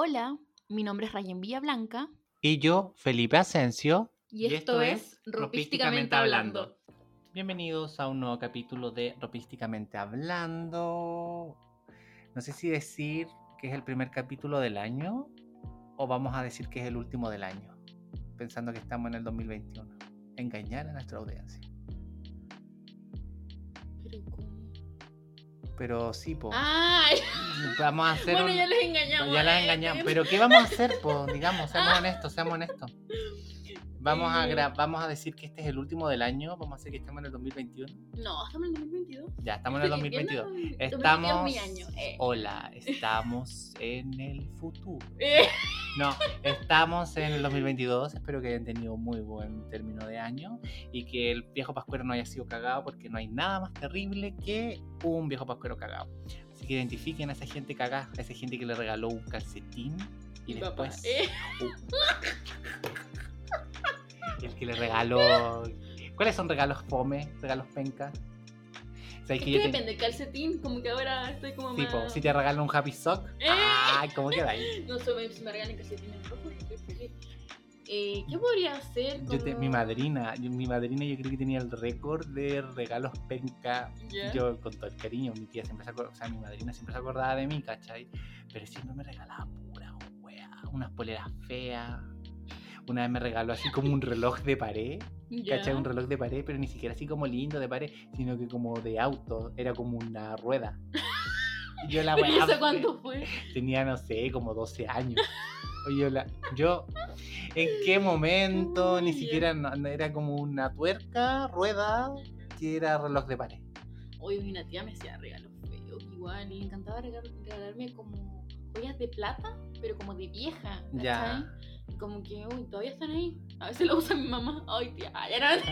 Hola, mi nombre es Rayen Villablanca Y yo, Felipe Asensio. y, esto, es Ropísticamente Hablando. Bienvenidos a un nuevo capítulo de Ropísticamente Hablando. No sé si decir que es el primer capítulo del año o vamos a decir que es el último del año, pensando que estamos en el 2021. Engañar a nuestra audiencia. Pero sí, po. ¡Ay! Vamos a hacer Bueno, un- ya les engañamos. Ya las engañamos. Pero ¿qué vamos a hacer, po? Digamos, seamos honestos, seamos honestos. Vamos a, Eh. gra- vamos a decir que este es el último del año. Vamos a hacer que estemos en el 2021. No, estamos en el 2022. Ya, estamos en el Estoy 2022. viendo el Estamos. 2022 mi año. eh. Hola, estamos en el futuro. Eh, No, estamos en el 2022. Espero que hayan tenido muy buen término de año y que el viejo pascuero no haya sido cagado porque no hay nada más terrible que un viejo pascuero cagado. Así que identifiquen a esa gente cagada, a esa gente que le regaló un calcetín y mi papá, después eh. El que le regaló. ¿Cuáles son regalos fome? ¿Regalos penca? ¿Sabes Es que que depende calcetín, como que ahora estoy como Tipo, más... si te regalan un happy sock, ¡Eh! ¡ay! ¿Cómo queda ahí? No sé, si me regalan calcetines rojos, estoy feliz. Eh, ¿Qué podría hacer? Yo te- como- mi madrina, yo- mi madrina yo creo que tenía el récord de regalos penca. Yo con todo el cariño, mi tía siempre se acordaba, o sea, mi madrina siempre se acordaba de mí, ¿cachai? Pero siempre me regalaba pura wea, unas poleras feas. Una vez me regaló así como un reloj de pared, Ya. ¿cachai? Un reloj de pared, pero ni siquiera así como lindo de pared, sino que como de auto, era como una rueda. Y yo la ¿Pero ¿y wea eso fe- cuánto fue? tenía, no sé, como 12 años. Oye, yo, la- yo, ¿en qué momento? Ni siquiera no- era como una tuerca, rueda, que era reloj de pared. Hoy una tía me hacía regalos feos igual y le encantaba regal- regalarme como joyas de plata, pero como de vieja. ¿cachai? Ya. Y Como que, uy, todavía están ahí. A veces lo usa mi mamá. Ay, tía, ya no.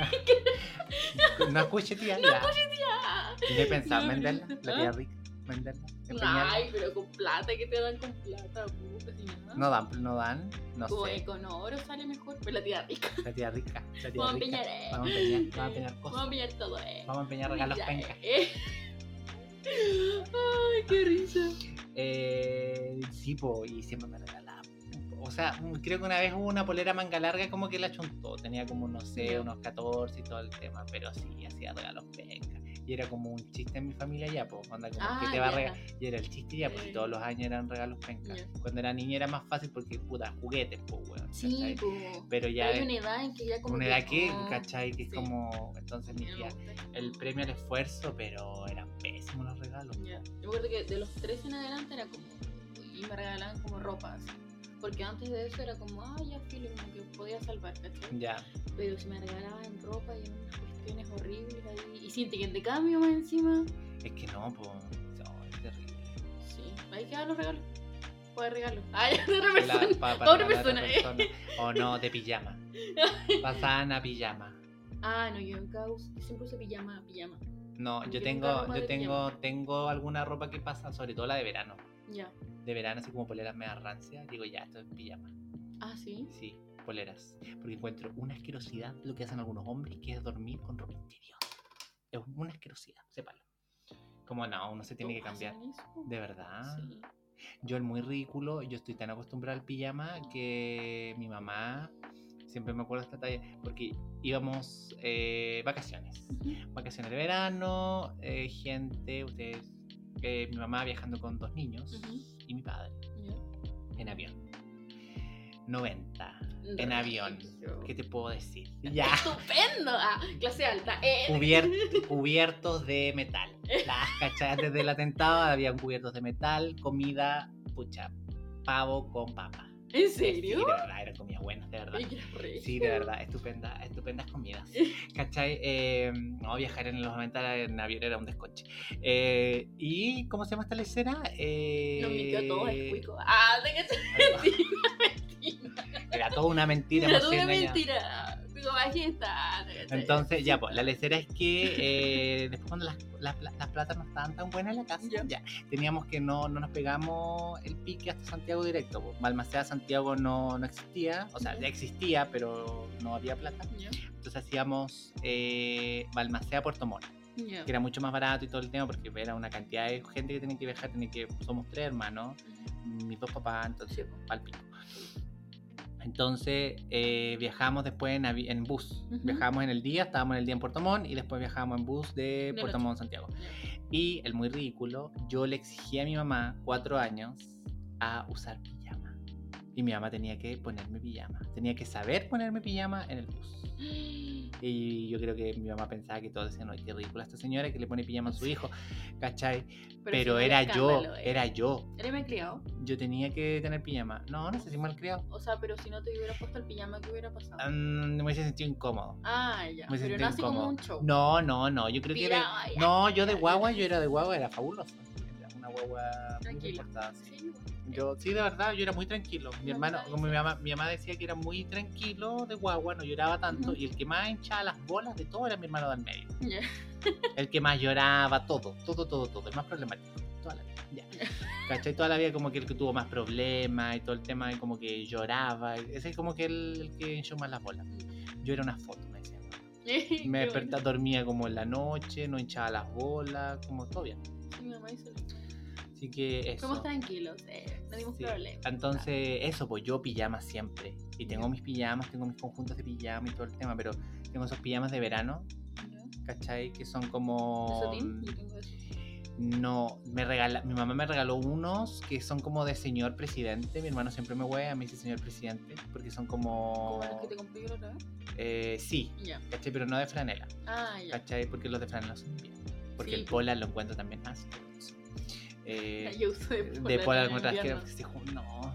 No escuche, tía. ya. tía. ¿Y he pensado en No, venderla? La tía rica, venderla, empeñarla. Ay, pero con plata, ¿qué te dan con plata? puta, si? No dan, no dan, no Como sé. con oro sale mejor, pero la tía rica. La tía rica, la tía Vamos a rica. empeñar, eh. Vamos a empeñar, vamos a empeñar Vamos a cosas. empeñar todo, eh. Vamos a empeñar regalos pencas. eh. Ay, qué risa. Eh, sí, po, y siempre me regalaba. O sea, mm, creo que una vez hubo una polera manga larga como que la chuntó. Tenía como, no sé, unos 14 y todo el tema, pero sí, hacía regalos penca. Y era como un chiste en mi familia ya, pues, onda como Ah, que te va a regalar. Y era el chiste ya, pues, y todos los años eran regalos penca. Ya. Cuando era niña era más fácil porque, puta, juguetes, pues, weón. Sí. Pero ya hay una edad en que ya como una edad que, oh, ¿cachai? Que es como, entonces mi tía, el premio al esfuerzo, pero eran pésimos los regalos. Ya. Yo me acuerdo que de los 13 en adelante era como. Y me regalaban como ropa así. Porque antes de eso era como, ah, ya filo, como que podía salvar, ¿cachai? Ya. Pero si me regalaban ropa y unas cuestiones horribles ahí. Y sin ticket de cambio más encima. Es que no, pues, no, es terrible. Sí, ahí quedan los regalos. Pues regalos. Ah, ya, de otra persona. pa- pa Pa' otra persona, eh. O no, de pijama. Pasaban a pijama. Ah, no, yo nunca uso, siempre uso pijama, pijama. No, Yo tengo, yo tengo, tengo alguna ropa que pasa, sobre todo la de verano. Ya. De verano, así como poleras medio rancias. Digo, ya, esto es pijama. Ah, sí. Sí, poleras. Porque encuentro una asquerosidad lo que hacen algunos hombres, que es dormir con ropa interior. Es una asquerosidad, sépalo. Como no, uno se tiene que ¿Todos cambiar. De verdad. Sí. Yo el muy ridículo, yo estoy tan acostumbrado al pijama que mi mamá, siempre me acuerdo de esta talla, porque íbamos eh, vacaciones, vacaciones de verano, eh, gente, ustedes, eh, mi mamá viajando con dos niños y mi padre en avión. 90 en avión. ¿Qué te puedo decir? Ya. Estupendo. Ah, clase alta. Eh. Cubiert- cubiertos de metal. Las cachai, antes del atentado habían cubiertos de metal, comida, pucha, pavo con papa. ¿En Sí, de serio? verdad, eran comidas buenas, de verdad. Sí, de verdad, estupenda, estupendas comidas. ¿Cachai? Eh, no, viajar en los 90 en avión era un descoche. Eh, ¿Y cómo se llama esta lecera? Eh, Nos mintió a todos el cuico. Ah, de que mentira. Era toda una mentira. Era toda una sido Entonces, ya, pues, la lecera es que eh, después cuando las, las, las platas no estaban tan buenas en la casa, Ya. ya, teníamos que no, no nos pegamos el pique hasta Santiago directo. Pues. Balmaceda Santiago no, no existía, o sea, Ya. ya existía, pero no había plata. Entonces hacíamos eh, Balmaceda Puerto Montt, que era mucho más barato y todo el tema, porque era una cantidad de gente que tenía que viajar, tenía que, somos tres hermanos, mis dos papás, entonces, Sí, po. pal pico. Entonces eh, viajamos después en, bus. Ujú. Viajamos en el día, estábamos en el día en Puerto Montt y después viajamos en bus de De Puerto. Montt, Santiago. Y el muy ridículo, yo le exigí a mi mamá, cuatro años, a usar pijama. Y mi mamá tenía que ponerme pijama. Tenía que saber ponerme pijama en el bus. Y yo creo que mi mamá pensaba que todos decían, ay, qué ridícula esta señora que le pone pijama a su hijo, ¿cachai? Pero, si era yo, eh. era yo. ¿Eres malcriado? Yo tenía que tener pijama. No, no sé si malcriado. O sea, pero si no te hubiera puesto el pijama, ¿qué hubiera pasado? Mm, me hubiese sentido incómodo. Ah, ya. Me Pero no así como incómodo. un show. No, no, no, yo creo que era... Ya. No, yo de guagua, yo era de guagua, era fabuloso. Una guagua muy Tranquila. comportada, sí. Yo, sí, de verdad, yo era muy tranquilo. Mi No, hermano, no, como mi mamá, mi mamá decía que era muy tranquilo de guagua, no lloraba tanto, Ujú. y el que más hinchaba las bolas de todo era mi hermano del medio. Ya. El que más lloraba, todo, todo, todo, todo, el más problemático. Toda la vida, ya. ¿Cachai? Toda la vida como que el que tuvo más problemas y todo el tema, y como que lloraba. Ese es como que el, el que hinchó más las bolas. Yo era una foto, me decía. Me bueno. despertaba, dormía como en la noche, no hinchaba las bolas, como todo bien. Sí, mi mamá hizo lo. Así que eso. Somos tranquilos, eh. No dimos Sí. problemas. Entonces, eso, pues yo pijama siempre. Y tengo mis pijamas, tengo mis conjuntos de pijama y todo el tema, pero tengo esos pijamas de verano. ¿cachai? Que son como... Eso. No, me regala, mi mamá me regaló unos que son como de señor presidente. Mi hermano siempre me hueve, me dice señor presidente, porque son como... ¿Como los que te compré yo la otra vez? eh, sí, Ya. ¿cachai? Pero no de franela, Ah, ya. ¿cachai? Porque los de franela son bien. Porque Sí, el polar lo encuentro también asqueroso. Eh, Yo uso de de polar polar invierno. que se ju- no.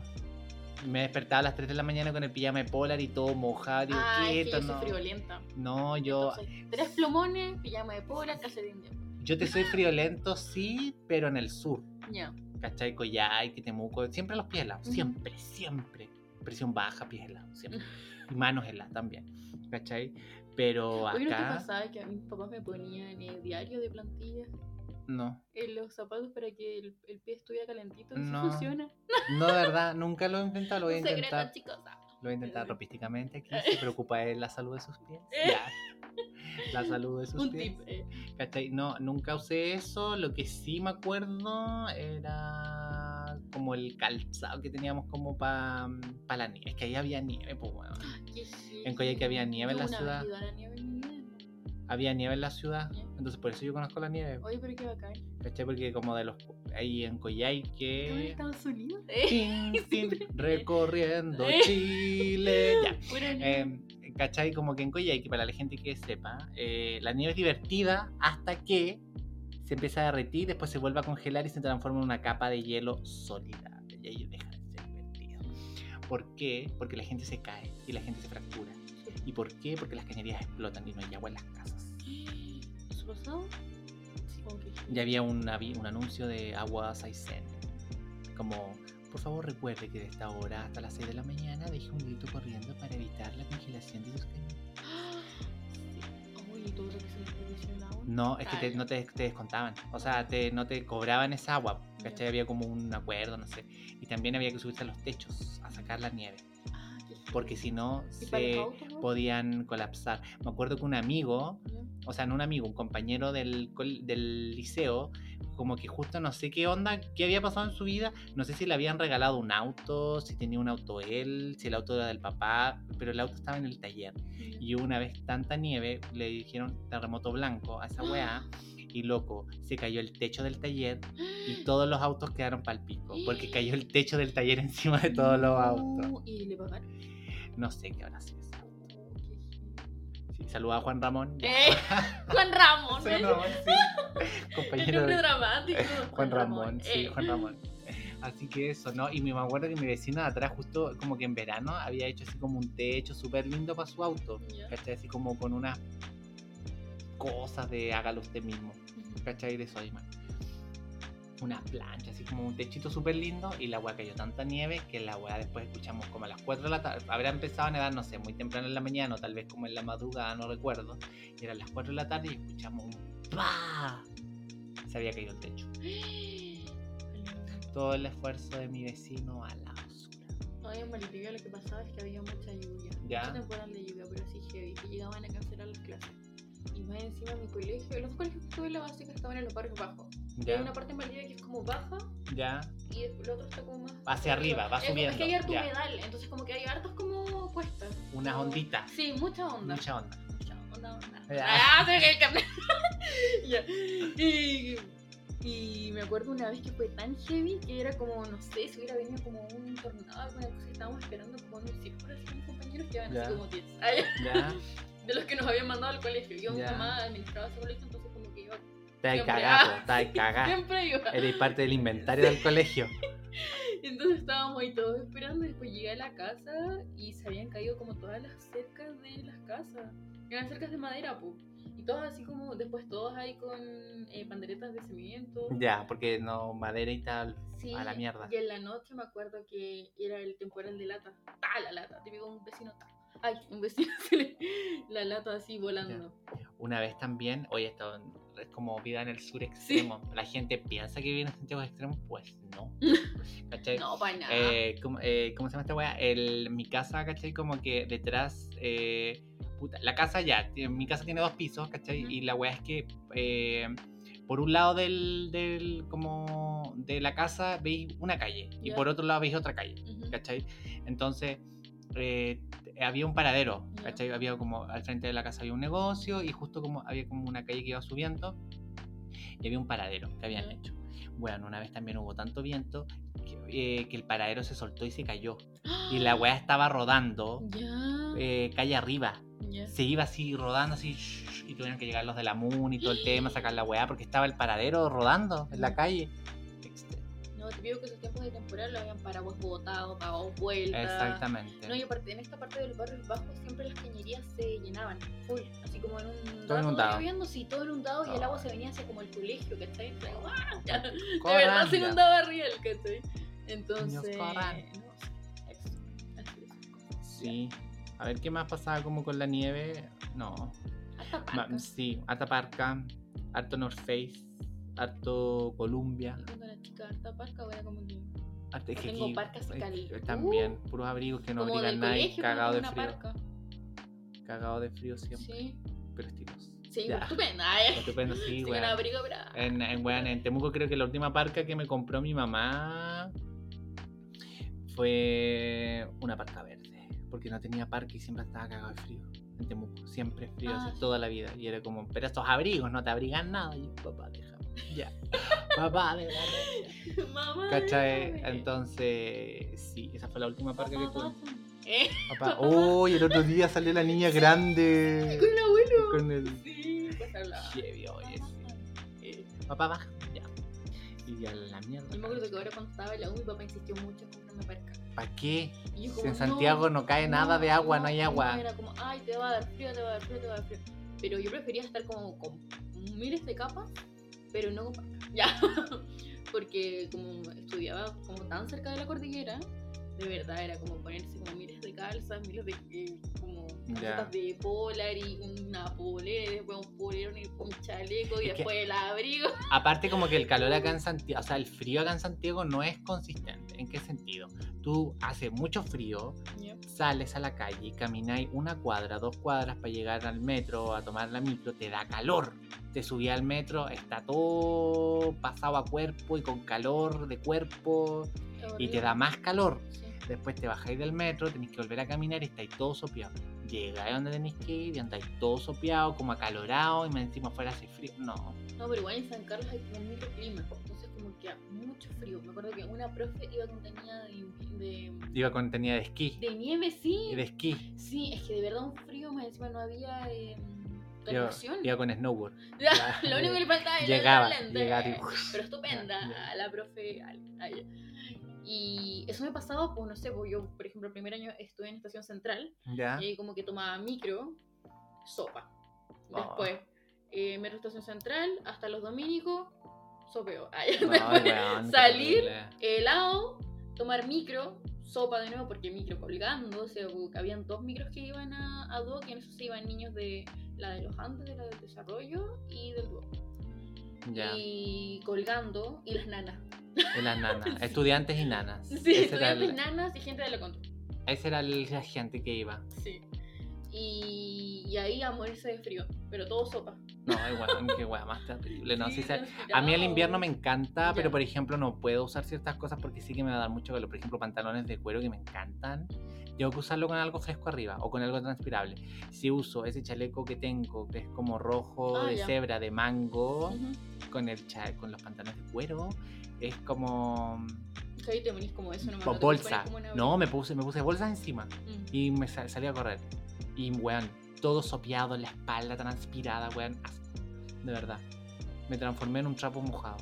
Me despertaba a las 3 de la mañana con el pijama de polar y todo mojado. Digo, Ah, es que yo soy no. friolenta. No, yo, Entonces, tres plumones, pijama de polar, calcetín de yo te soy friolento, sí, pero en el sur. Ya. ¿Cachai? Coyhai, Temuco, siempre los pies helados. Ujú. Siempre, siempre. Presión baja, pies helados, siempre. Y manos heladas también. ¿Cachai? Pero Oye, ¿no te acá, pasaba que a mis papás me ponían el diario de plantilla no. en los zapatos para que el, el pie estuviera calentito? ¿Eso No. funciona? No, de verdad, nunca lo he intentado, lo voy a secreto, intentar. chicos. ah. Lo voy a intentar ropísticamente aquí. Se preocupa de la salud de sus pies. Ya. La salud de sus Un pies. tip. eh. ¿Cachai? No, nunca usé eso. Lo que sí me acuerdo era como el calzado que teníamos como para la nieve. Es que ahí había nieve, pues bueno. En Coyhaique había nieve en la ciudad. la nieve. Había nieve en la ciudad. Entonces por eso yo conozco la nieve. Oye, pero qué bacán. ¿Cachai? Porque como de los... Ahí en ¿Tú en Coyhaique... Estados Unidos? ¿Eh? Tin, recorriendo Eh. Chile. Ya. Eh, ¿Cachai? Como que en Coyhaique, para la gente que sepa, eh, la nieve es divertida hasta que se empieza a derretir, después se vuelve a congelar y se transforma en una capa de hielo sólida. Y ahí deja de ser divertido. ¿Por qué? Porque la gente se cae y la gente se fractura. ¿Y por qué? Porque las cañerías explotan y no hay agua en las casas. ¿Eso pasado? Sí, que- Ya había un, un anuncio de agua Saisen. Como, por favor recuerde que de esta hora hasta las 6 de la mañana deje un grito corriendo para evitar la congelación de sus cañerías. No, es que te- no te, te descontaban. O sea, te, no te cobraban esa agua. ¿Cachai? Había como un acuerdo, no sé. Y también había que subirse a los techos a sacar la nieve. Porque si no, ¿Y para los se podían colapsar. Me acuerdo que un amigo, o sea, no un amigo, un compañero del, del liceo, como que justo no sé qué onda, qué había pasado en su vida, no sé si le habían regalado un auto, si tenía un auto él, si el auto era del papá, pero el auto estaba en el taller. Y una vez tanta nieve, le dijeron terremoto blanco a esa weá. Y loco, se cayó el techo del taller y todos los autos quedaron pal pico. Porque cayó el techo del taller encima de todos los autos. No, ¿Y le pagaron? No sé qué habrá sido auto. Oh. Sí, saluda a Juan Ramón. Eh, Juan Ramón, Juan ¿eh? Ramón, sí. El Compañero de dramático. Juan Ramón, sí, eh. Juan Ramón. Así que eso, ¿no? Y me acuerdo que mi vecino de atrás, justo como que en verano, había hecho así como un techo súper lindo para su auto. ¿Cachai? Así como con unas cosas de hágalo usted mismo. ¿cachai? De Soyman. Unas planchas, así como un techito súper lindo y la weá cayó tanta nieve que la weá después escuchamos como a las 4 de la tarde. Habrá empezado a nevar, no sé, muy temprano en la mañana o tal vez como en la madrugada, no recuerdo. Y eran las 4 de la tarde y escuchamos un ¡pah! Se había caído el techo. Todo el esfuerzo de mi vecino a la basura. No, en Valdivia lo que pasaba es que había mucha lluvia. Ya. Mucha temporada de lluvia, pero así heavy, que llegaban a cancelar las clases. Y más encima mi colegio, los dos colegios que estuve en la básica estaban en los barrios bajos. Y hay Ya, una parte en Valdivia que es como baja ya. y el otro está como más. Hacia arriba, va Es como- Es que hay subiendo, harto ya. humedal, entonces como que hay hartos como cuestas. Unas Como- onditas. Sí, mucha onda. Mucha onda. Mucha onda, onda. Ya. Ah, el. Ya. Y, y me acuerdo una vez que fue tan heavy que era como, no sé, si hubiera venido como un tornado, alguna cosa, y estábamos esperando como en un círculo así mis compañeros que iban Ya. así como 10. De los que nos habían mandado al colegio. Yo, mi mamá administraba ese colegio, entonces como que. Te hay Siempre. cagado, hay cagado. Siempre iba. Eres parte del inventario del colegio. Entonces estábamos ahí todos esperando, después llegué a la casa y se habían caído como todas las cercas de las casas. Eran cercas de madera, pues. Y todos así como, después todos ahí con eh, panderetas de cemento. Ya, porque no, madera y tal. Sí, a la mierda. Y en la noche me acuerdo que era el temporal de lata. ¡Ta! La lata. Te digo un vecino. ¡ta! Ay, un vecino se le... La lata así volando. Una vez también, oye, esto es como vida en el sur extremo. La gente piensa que vive en Santiago extremo, pues no. ¿Cachai? No, para nada. Eh, ¿cómo, eh, ¿Cómo se llama esta weá? El, mi casa, ¿cachai? Como que detrás. eh, puta, la casa ya, mi casa tiene dos pisos, ¿cachai? Y la weá es que. por un lado del, del como de la casa veis una calle y Ya. por otro lado veis otra calle, Ujú. ¿cachai? Entonces eh, había un paradero. ¿cachai? Había como al frente de la casa había un negocio y justo como había como una calle que iba subiendo y había un paradero que habían hecho. Bueno, una vez también hubo tanto viento que, eh, que el paradero se soltó y se cayó. Y la weá estaba rodando eh, calle arriba. Se iba así rodando así y tuvieron que llegar los de la MUN y todo el tema, sacar la weá porque estaba el paradero rodando en la calle. Digo que esos tiempos de temporal habían paraguas botados, pagados vueltas. Exactamente. No, y aparte, en esta parte de los barrios bajos siempre las cañerías se llenaban, full, así como en un Todo inundado. lloviendo, sí, todo inundado y el agua se venía hacia como el colegio, ¿cachai? ¡ah! Ya, de verdad se inundaba arriba el ¿cachai? Entonces, no, sí. A ver qué más pasaba como con la nieve. No. Hasta Parca. sí, Ataparca, harto North Face, harto Columbia. Y cuando era chica, hasta Parca, como que Tengo aquí, parcas y eh, cali- También, Uh, puros abrigos que no abrigan pero cagado de frío. parca. Cagado de frío siempre, Sí, pero estiloso. sí, Ya. Ay, Estupendo, sí, sí, weón. abrigo, pero... En, en, weón, en Temuco creo que la última parca que me compró mi mamá fue una parca verde. Porque no tenía parque y siempre estaba cagado de frío. En Temuco, siempre frío, Ah, así, sí. toda la vida. Y era como, pero estos abrigos no te abrigan nada. Y yo, papá, déjame. Ya. papá, déjame. Mamá. ¿Cachai? Entonces, sí, esa fue la última parca que tuve. basta. Eh, Papá, uy, el otro día salió la niña grande. con el abuelo. Con el. Sí, pues hablaba. Heavy, oye, sí. Eh, Papá, baja. Ya. Y a la mierda. Yo me acuerdo que ahora cuando estaba en la U, mi papá insistió mucho en comprarme parca. ¿Para qué? Y yo Si como, en Santiago no, cae nada de agua, no, hay agua. era como, ay, te va a dar frío, te va a dar frío, te va a dar frío. Pero yo prefería estar como con miles de capas, pero no con. Ya. Porque como estudiaba como tan cerca de la cordillera, de verdad era como ponerse como miles de calzas, miles de eh, como. Camisetas de polar y una polera, y después un polerón y un chaleco y Es que- después el abrigo. Aparte como que el calor acá en Santiago, o sea, el frío acá en Santiago no es consistente. ¿En qué sentido? Tú hace mucho frío, sales a la calle, camináis una cuadra, dos cuadras para llegar al metro, a tomar la micro, te da calor. Te subí al metro, está todo pasado a cuerpo y con calor de cuerpo y te da más calor. Sí. Después te bajáis del metro, tenéis que volver a caminar y estáis todo sopeado. Llegáis donde tenéis que ir y andáis todo sopeado, como acalorado y más encima afuera hace frío. No, No, pero igual en San Carlos hay como un microclima, entonces como que mucho frío. Me acuerdo que una profe iba con tenía de, de, iba con tenía de esquí. de nieve, sí. De esquí. Sí, es que de verdad un frío, más encima no había eh, Iba, iba con snowboard. Lo único que le faltaba era Llegaba, la llegaba y- Pero estupenda, Ya, ya. la profe. Ale, a ella. Y eso me pasaba, pues no sé, pues yo, por ejemplo, el primer año estuve en Estación Central ¿Ya? y ahí como que tomaba micro, sopa. Oh. Después, eh, metro Estación Central, hasta los dominicos, sopeo. Ay, weón, salir, helado, tomar micro, sopa de nuevo, porque micro colgando, o sea, que habían dos micros que iban a, a Duoc y en eso se iban niños de la de los Andes, de la del desarrollo y del Duoc. Ya. Y colgando, y las nanas. Y las nanas. Estudiantes y nanas. Sí, ese, estudiantes, el- nanas y gente de la contra. ese era la gente que iba. Sí. Y, y ahí a morirse de frío, pero todo sopa. No, igual, qué wea más terrible. No, sí, Sí, a mí el invierno me encanta, Ya. pero por ejemplo no puedo usar ciertas cosas porque sí que me va a dar mucho calor. Por ejemplo, pantalones de cuero que me encantan. Tengo que usarlo con algo fresco arriba o con algo transpirable. Si uso ese chaleco que tengo, que es como rojo Ah, de ya. cebra, de mango, Ujú. con, el con los pantalones de cuero, es como Que ahí te venís como eso, no bolsa. como una No, me puse, me puse bolsa encima Mm. y me sa- salí a correr. Y, weón, todo sopeado en la espalda, transpirada, weón. De verdad. Me transformé en un trapo mojado.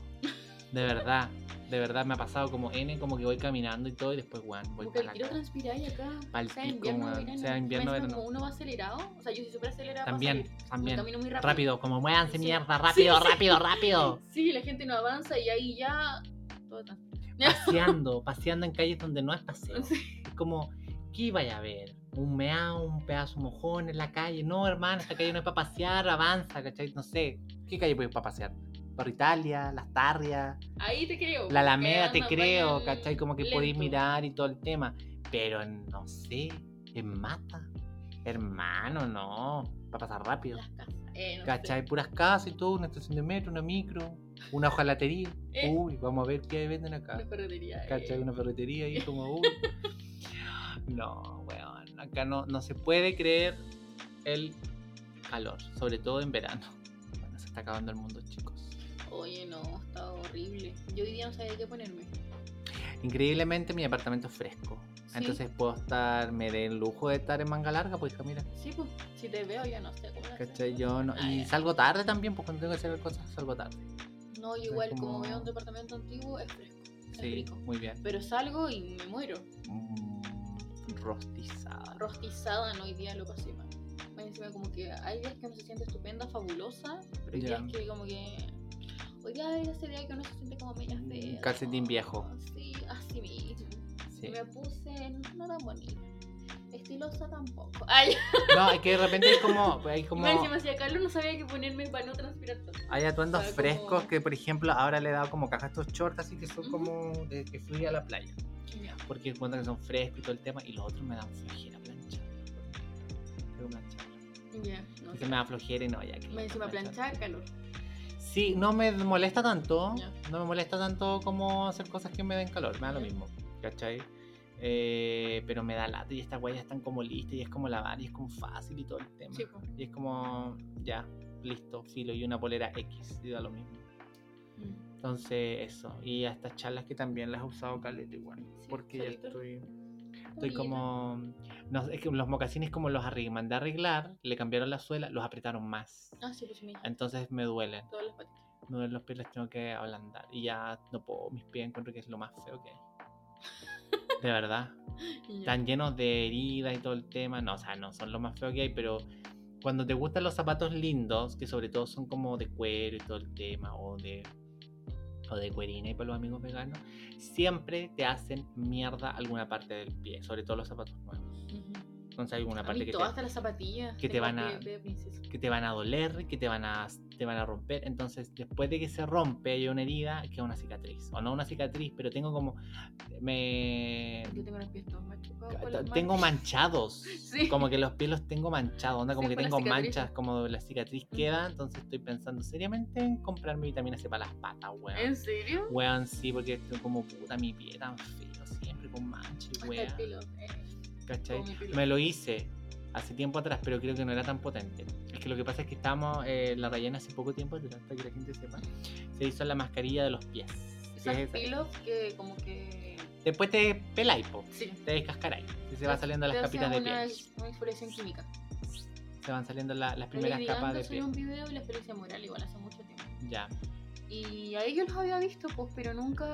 De verdad. De verdad me ha pasado como N, como que voy caminando y todo, y después, weón, voy Como que para el la casa. transpiráis acá. Pa'l sea invierno weón, verano. sea invierno verano. Como uno va acelerado. O sea, yo soy súper acelerada. para También, salir. también. Camino muy rápido. Rápido, como muévanse Sí. mierda, Sí, rápido, sí. rápido, rápido. Sí, la gente no avanza y ahí ya. Todo. Paseando, paseando en calles donde no es paseo. Es como, ¿qué vaya a ver? ¿Un meao, un pedazo mojón en la calle? No, hermano, esta calle no es para pasear, avanza, ¿cachai? No sé. ¿Qué calle puedes para pasear? Barrio Italia, Las Tarrias, Ahí te creo. la Alameda, te creo, ¿cachai? Como que podéis mirar y todo el tema. Pero no sé, en mata. Hermano, no. Va a pasar rápido. Las casas. Eh, no sé. ¿Cachai? Puras casas y todo, una estación de metro, una micro, una hojalatería. Eh. Uy, vamos a ver qué venden acá. Una ferretería. ¿Cachai? eh. Una ferretería ahí como, uy. No, weón. Acá no, no se puede creer el calor, sobre todo en verano. Bueno, se está acabando el mundo, chicos. Oye, no, está horrible. Yo hoy día no sabía qué ponerme. Increíblemente mi apartamento es fresco. Sí. Entonces puedo estar, me dé el lujo de estar en manga larga, pues mira. Sí, pues, si te veo ya no sé cómo. ¿Cachai? Yo no. Ah, Y salgo tarde también, pues cuando tengo que hacer cosas, salgo tarde. No, yo igual, como... como- veo un departamento antiguo, es fresco. Es Sí, rico. muy bien. Pero salgo y me muero. Mm, rostizada. Rostizada, no hoy día lo pasé mal. Encima como que hay días que uno se siente estupenda, fabulosa, pero hay Ya. días que como que... Hoy día hay ese día que uno se siente como media fea. calcetín como- viejo. Sí, así mismo. Sí. Me puse no tan bonita. Estilosa tampoco. Ay, No, es que de repente hay como. Hay como encima hacía calor, no sabía qué ponerme para no transpirar tanto. hay atuendos o sea, frescos como- que, por ejemplo, ahora le he dado como caja a estos shorts, así que son Ujú. como de que fui a la playa. Ya. Porque encuentro que son frescos y todo el tema, y los otros me dan flojera planchar. Tengo planchar. Ya, no Entonces sé. me da flojera y no, ya que. Más encima planchar, calor. Sí, no me molesta tanto. No me molesta tanto como hacer cosas que me den calor. Me da lo mismo. ¿Cachai? Eh, pero me da lata y estas huellas están como listas y es como lavar y es como fácil y todo el tema. Sí, pues. Y es como, ya, listo, filo y una polera X y da lo mismo. Mm. Entonces, eso. Y a estas charlas que también las he usado caleta igual. Sí, porque ya estoy. Estoy como. No, es que los mocasines, como los mandé a arreglar, le cambiaron la suela, los apretaron más. Ah, sí, pues dijiste. Entonces me duelen. Todas las patitas. Me duelen los pies, les tengo que ablandar. Y ya no puedo, mis pies encuentro que es lo más feo que hay. De verdad. Están llenos de heridas y todo el tema. No, o sea, no son lo más feo que hay, pero cuando te gustan los zapatos lindos, que sobre todo son como de cuero y todo el tema, o de o de cuerina y para los amigos veganos, siempre te hacen mierda alguna parte del pie, sobre todo los zapatos nuevos. Entonces hay alguna parte que todas te, hasta las zapatillas. que te van a- de- de princesa. que te van a doler, que te van a, te van a romper. Entonces, después de que se rompe, hay una herida, queda una cicatriz. O no una cicatriz, pero tengo como. Me. Yo tengo los Tengo manchados. Sí. Como que los pies los tengo manchados. Onda, como Sí, que tengo manchas, como la cicatriz queda. Entonces, estoy pensando seriamente en comprarme vitamina C para las patas, weón. ¿En serio? Weón, sí, porque estoy como puta mi pie tan feo, siempre con manchas, Hasta weón. pelo. eh, ¿Cachai? Me lo hice hace tiempo atrás, pero creo que no era tan potente. Es que lo que pasa es que estábamos, eh, la Rayana hace poco tiempo para que la gente sepa, se hizo la mascarilla de los pies. Esas pilos que como que... Después te peláis, po, Sí. te descascaráis. Y se van saliendo las capitas de piel. Una, química. Se van saliendo la- las La primeras capas de piel. un video y la experiencia moral igual hace mucho tiempo. Ya. Y a ellos los había visto, pues, pero nunca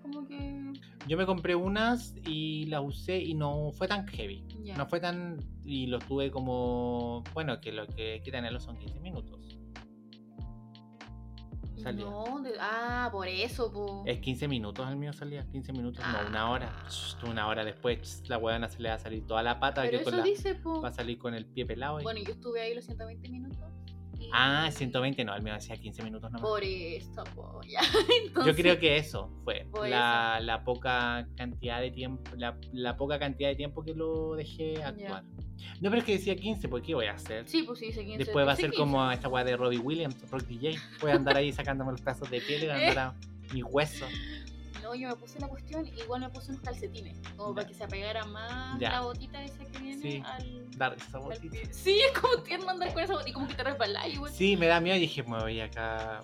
como que... Yo me compré unas y las usé y no fue tan heavy. No fue tan. Y los tuve como. Bueno, que lo que hay que tenerlo son 15 minutos. Salía. No, de- ah, por eso, pues. Es 15 minutos el mío salía, 15 minutos, no una hora. Ah. Una hora después la huevona se le va a salir toda la pata, Pero yo con eso la- dice, pues. va a salir con el pie pelado. y- Bueno, yo estuve ahí los 120 minutos y Ah, 120 no, el mío decía 15 minutos nomás. Por esto, po, ya. Yo Entonces, creo que eso fue la, la poca cantidad de tiempo, la, la poca cantidad de tiempo que lo dejé actuar. No, pero es que decía 15, ¿por qué voy a hacer? Sí, pues sí, dice 15. Después va a ser 15. como esta weá de Robbie Williams, Rock DJ. Voy a andar ahí sacándome los pedazos de piel y voy a andar a mis huesos. No, yo me puse la cuestión, igual me puse unos calcetines, como Ya. para que se apegara más Ya. la botita esa que viene Sí. al, Dar esa al botita. pie. Sí, es como tierno andar con esa botita, como que te resbalás igual. Sí, me da miedo y dije, me voy acá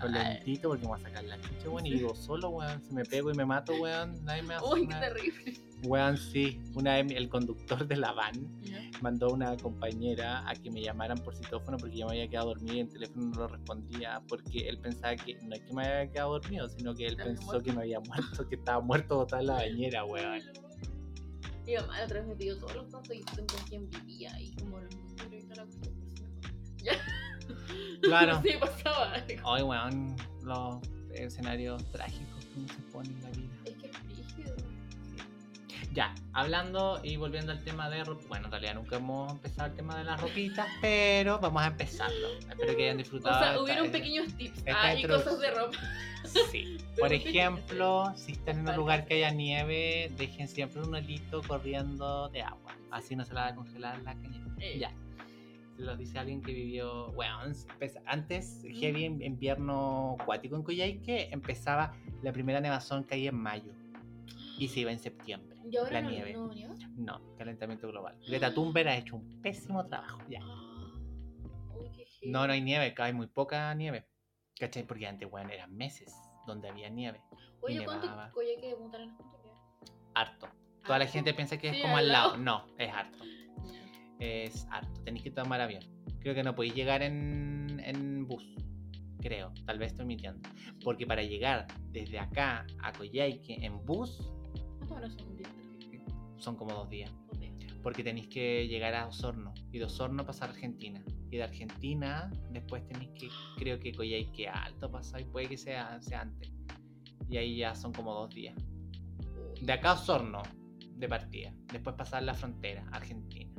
con lentito porque me voy a sacar la chucha, weón. Y digo, solo, weón, si me pego y me mato, weón, nadie me hace Uy, qué terrible. Weón, sí. Una el conductor de la van mandó a una compañera a que me llamaran por citófono porque yo me había quedado dormido y el teléfono no lo respondía porque él pensaba que no es que me había quedado dormido, sino que él pensó que me había muerto, que estaba muerto botado en la bañera, weón. Mi mamá la otra vez me pidió todos los datos y con quién vivía y como la cuestión por si me acuerdo. Ya. Claro. Sí, pasaba. Ay, weón, los escenarios trágicos que uno se pone en la vida. Ya, hablando y volviendo al tema de ropa. Bueno, en realidad nunca hemos empezado el tema de las ropitas, pero vamos a empezarlo. Espero que hayan O disfrutado. sea, esta- hubieron pequeños tips ah, y cosas de ropa. Sí. Por ejemplo, si están en un lugar que haya nieve, dejen siempre un hilito corriendo de agua. Así no se la va a congelar la cañeta. Eh. Ya. Lo dice alguien que vivió, bueno, antes, heavy en- invierno acuático en Coyhaique, empezaba la primera nevazón que hay en mayo y se iba en septiembre. ¿Y ahora la no, nieve. no calentamiento global. Greta Thunberg ha hecho un pésimo trabajo. Ya. No, no hay nieve, hay muy poca nieve. ¿Cachai? Porque antes, bueno, eran meses donde había nieve. Oye, ¿cuánto Punta Arenas cuánto queda? Harto. Toda la gente piensa que es Sí, como al al lado. lado. No, es harto. Es harto. Tenéis que tomar avión. Creo que no podéis llegar en, en bus. Creo. Tal vez estoy mintiendo. Porque para llegar desde acá a Coyhaique en bus ¿Cuánto horas son un día? Son como dos días. Porque tenéis que llegar a Osorno. Y de Osorno pasar a Argentina. Y de Argentina después tenéis que, creo que Coyhaique alto pasar. Y puede que sea, sea antes. Y ahí ya son como dos días. De acá a Osorno, de partida. Después pasar la frontera, Argentina.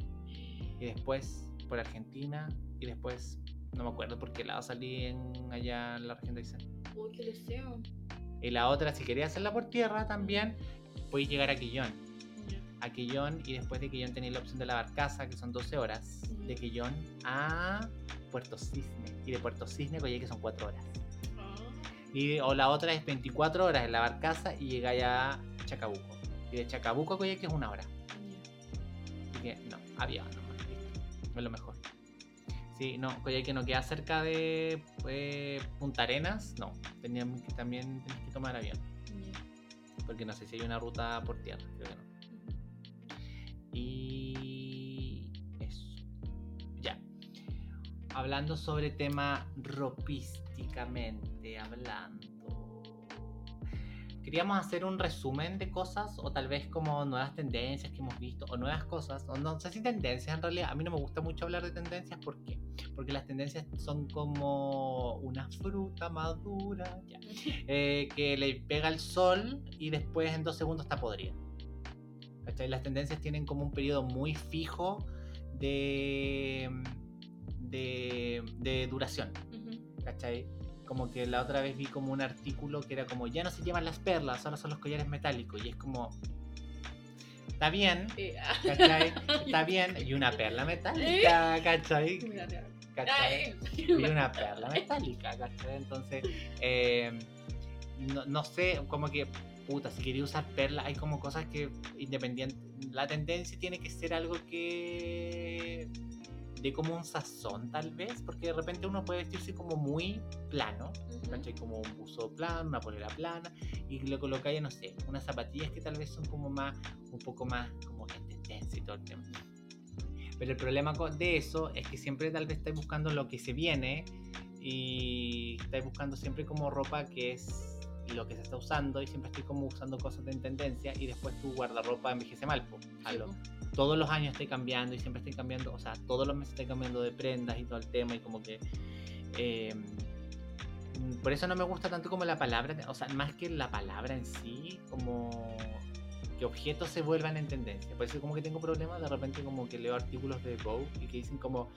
Y después por Argentina. Y después, no me acuerdo por qué lado salí en, allá en la región de Aysén. Uy, qué deseo. Y la otra, si quería hacerla por tierra también, podéis llegar a Quillón. A Quillón y después de Quillón tenéis la opción de la barcaza, que son 12 horas. De Quillón a Puerto Cisne. Y de Puerto Cisne, oye, que son 4 horas. Ah, Y, o la otra es 24 horas en la barcaza y llegáis a Chacabuco. Y de Chacabuco a Coyhaique es una hora. Así que no, avión nomás. Es lo mejor. Sí, no, Coyhaique no queda cerca de eh, Punta Arenas. No, teníamos que también tenés que tomar avión. Porque no sé si hay una ruta por tierra, creo que no. Hablando sobre tema ropísticamente hablando. Queríamos hacer un resumen de cosas o tal vez como nuevas tendencias que hemos visto o nuevas cosas, o no sé si tendencias en realidad, a mí no me gusta mucho hablar de tendencias, ¿por qué? Porque las tendencias son como una fruta madura, ya, eh, que le pega el sol y después en dos segundos está podrida. Las tendencias tienen como un periodo muy fijo de, de, de duración. ¿Cachai? Como que la otra vez vi como un artículo que era como, ya no se llevan las perlas, ahora son los collares metálicos. Y es como, está bien, Eh, ah, ¿cachai? Está bien. Y una perla metálica, ¿cachai? ¿Cachai? Y una perla metálica, ¿cachai? Entonces, eh, no, no sé, como que, puta, si quería usar perla, hay como cosas que, independiente, la tendencia tiene que ser algo que de como un sazón, tal vez, porque de repente uno puede vestirse como muy plano, Ujú. ¿cachai? Como un buzo plano, una polera plana, y le colocáis, no sé, unas zapatillas que tal vez son como más, un poco más como en tendencia y todo el tema. Pero el problema de eso es que siempre tal vez estáis buscando lo que se viene y estáis buscando siempre como ropa que es lo que se está usando y siempre estoy como usando cosas de tendencia y después tu guardarropa envejece mal. po. A lo-. Todos los años estoy cambiando y siempre estoy cambiando, o sea, todos los meses estoy cambiando de prendas y todo el tema y como que... mm, por eso no me gusta tanto como la palabra, o sea, más que la palabra en sí, como que objetos se vuelvan en tendencia. Por eso como que tengo problemas, de repente como que leo artículos de Vogue y que dicen como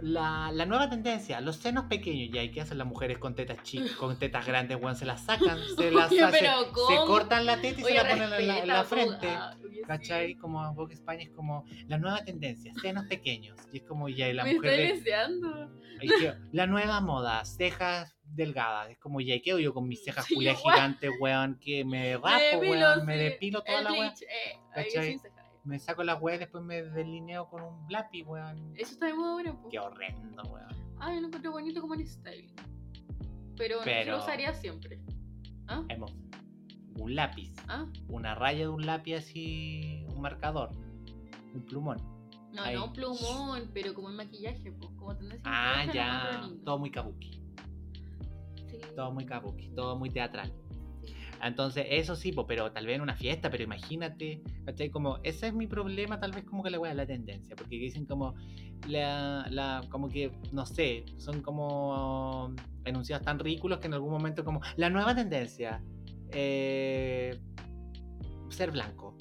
la, la nueva tendencia, los senos pequeños, ya, ¿y qué hacen las mujeres con tetas chicas, con tetas grandes, weón? Se las sacan, se las Oye, hacen- se cortan la teta y Oye, se la ponen en la, la frente. Ah, oye, sí. ¿Cachai? Como Vogue España es como la nueva tendencia, senos pequeños. Y es como ya, y la Me mujer estoy de- deseando. La nueva moda, cejas delgadas. Es como, ya, ¿y ¿qué hago yo con mis cejas Sí, gigantes, weón? Que me rapo, depilo, weón, me sí. depilo toda El la weón. eh. Me saco las weas y después me delineo con un lápiz, weón. Eso está de moda ahora, po. Qué horrendo, weón. Ah, yo lo encontré bonito como en style. Pero, Pero- no lo usaría siempre. ¿Ah? Hemos un lápiz, ¿Ah? una raya de un lápiz así, un marcador, un plumón. No, Ahí. no un plumón, pero como el maquillaje, pues. Como tendencia en Ah, ya. encuentro. Todo muy kabuki. Sí. Todo muy kabuki, todo muy teatral. Entonces, eso sí, po, pero tal vez en una fiesta, pero imagínate, ¿cachai? Como, ese es mi problema, tal vez como que la wea la tendencia, porque dicen como, la, la, como que, no sé, son como enunciados tan ridículos que en algún momento como, la nueva tendencia, eh, ser blanco.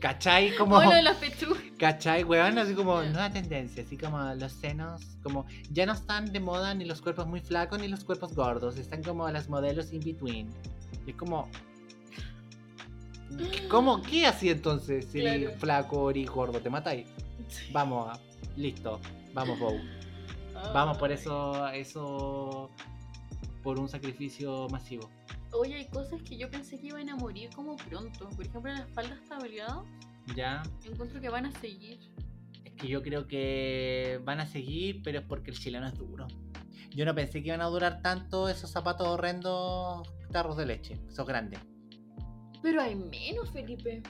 ¿Cachai? Como, Bueno. ¿cachai, weón? Así como, nueva tendencia, así como los senos, como, ya no están de moda ni los cuerpos muy flacos ni los cuerpos gordos, están como las modelos in between. Y es como. ¿Cómo? ¿Qué así entonces? Si Claro. flaco eres gordo, te matáis. Vamos, ah, listo. Vamos, Bow. Vamos por eso, eso. Por un sacrificio masivo. Oye, hay cosas que yo pensé que iban a morir como pronto. Por ejemplo, las faldas tableadas, Ya. encuentro que van a seguir. Es que yo creo que van a seguir, pero es porque el chileno es duro. Yo no pensé que iban a durar tanto esos zapatos horrendos tarros de leche, esos grandes. Pero hay menos, Felipe.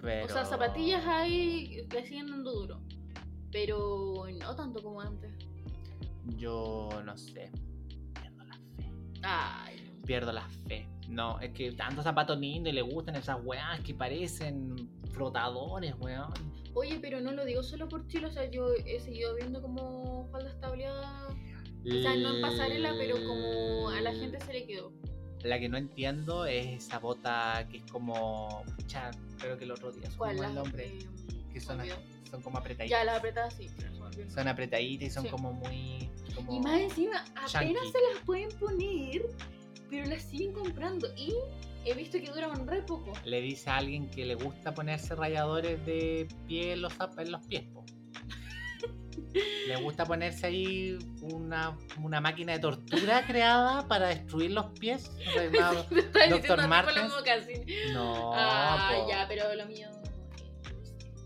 Pero... O sea, zapatillas hay que siguen dando duro. Pero no tanto como antes. Yo no sé. Pierdo la fe. Ay, Pierdo la fe. No, es que tantos zapatos lindos y le gustan esas weas que parecen flotadores, weón. Oye, pero no lo digo solo por Chile, o sea, yo he seguido viendo como faldas tableadas. O sea, no en pasarela, pero como a la gente se le quedó. La que no entiendo es esa bota que es como. Pucha, creo que el otro día ¿Cuál? el nombre. eh, Que son, son como apretaditas. Ya, las apretadas sí. Son apretaditas y son Sí. como muy. Como... Y más encima, apenas se las pueden poner, pero las siguen comprando. Y he visto que duran re poco. Le dice a alguien que le gusta ponerse rayadores de pie en los, en los pies, po. Le gusta ponerse ahí una, una máquina de tortura creada para destruir los pies. Doctor Martens. No, Ah, po. ya, pero lo mío.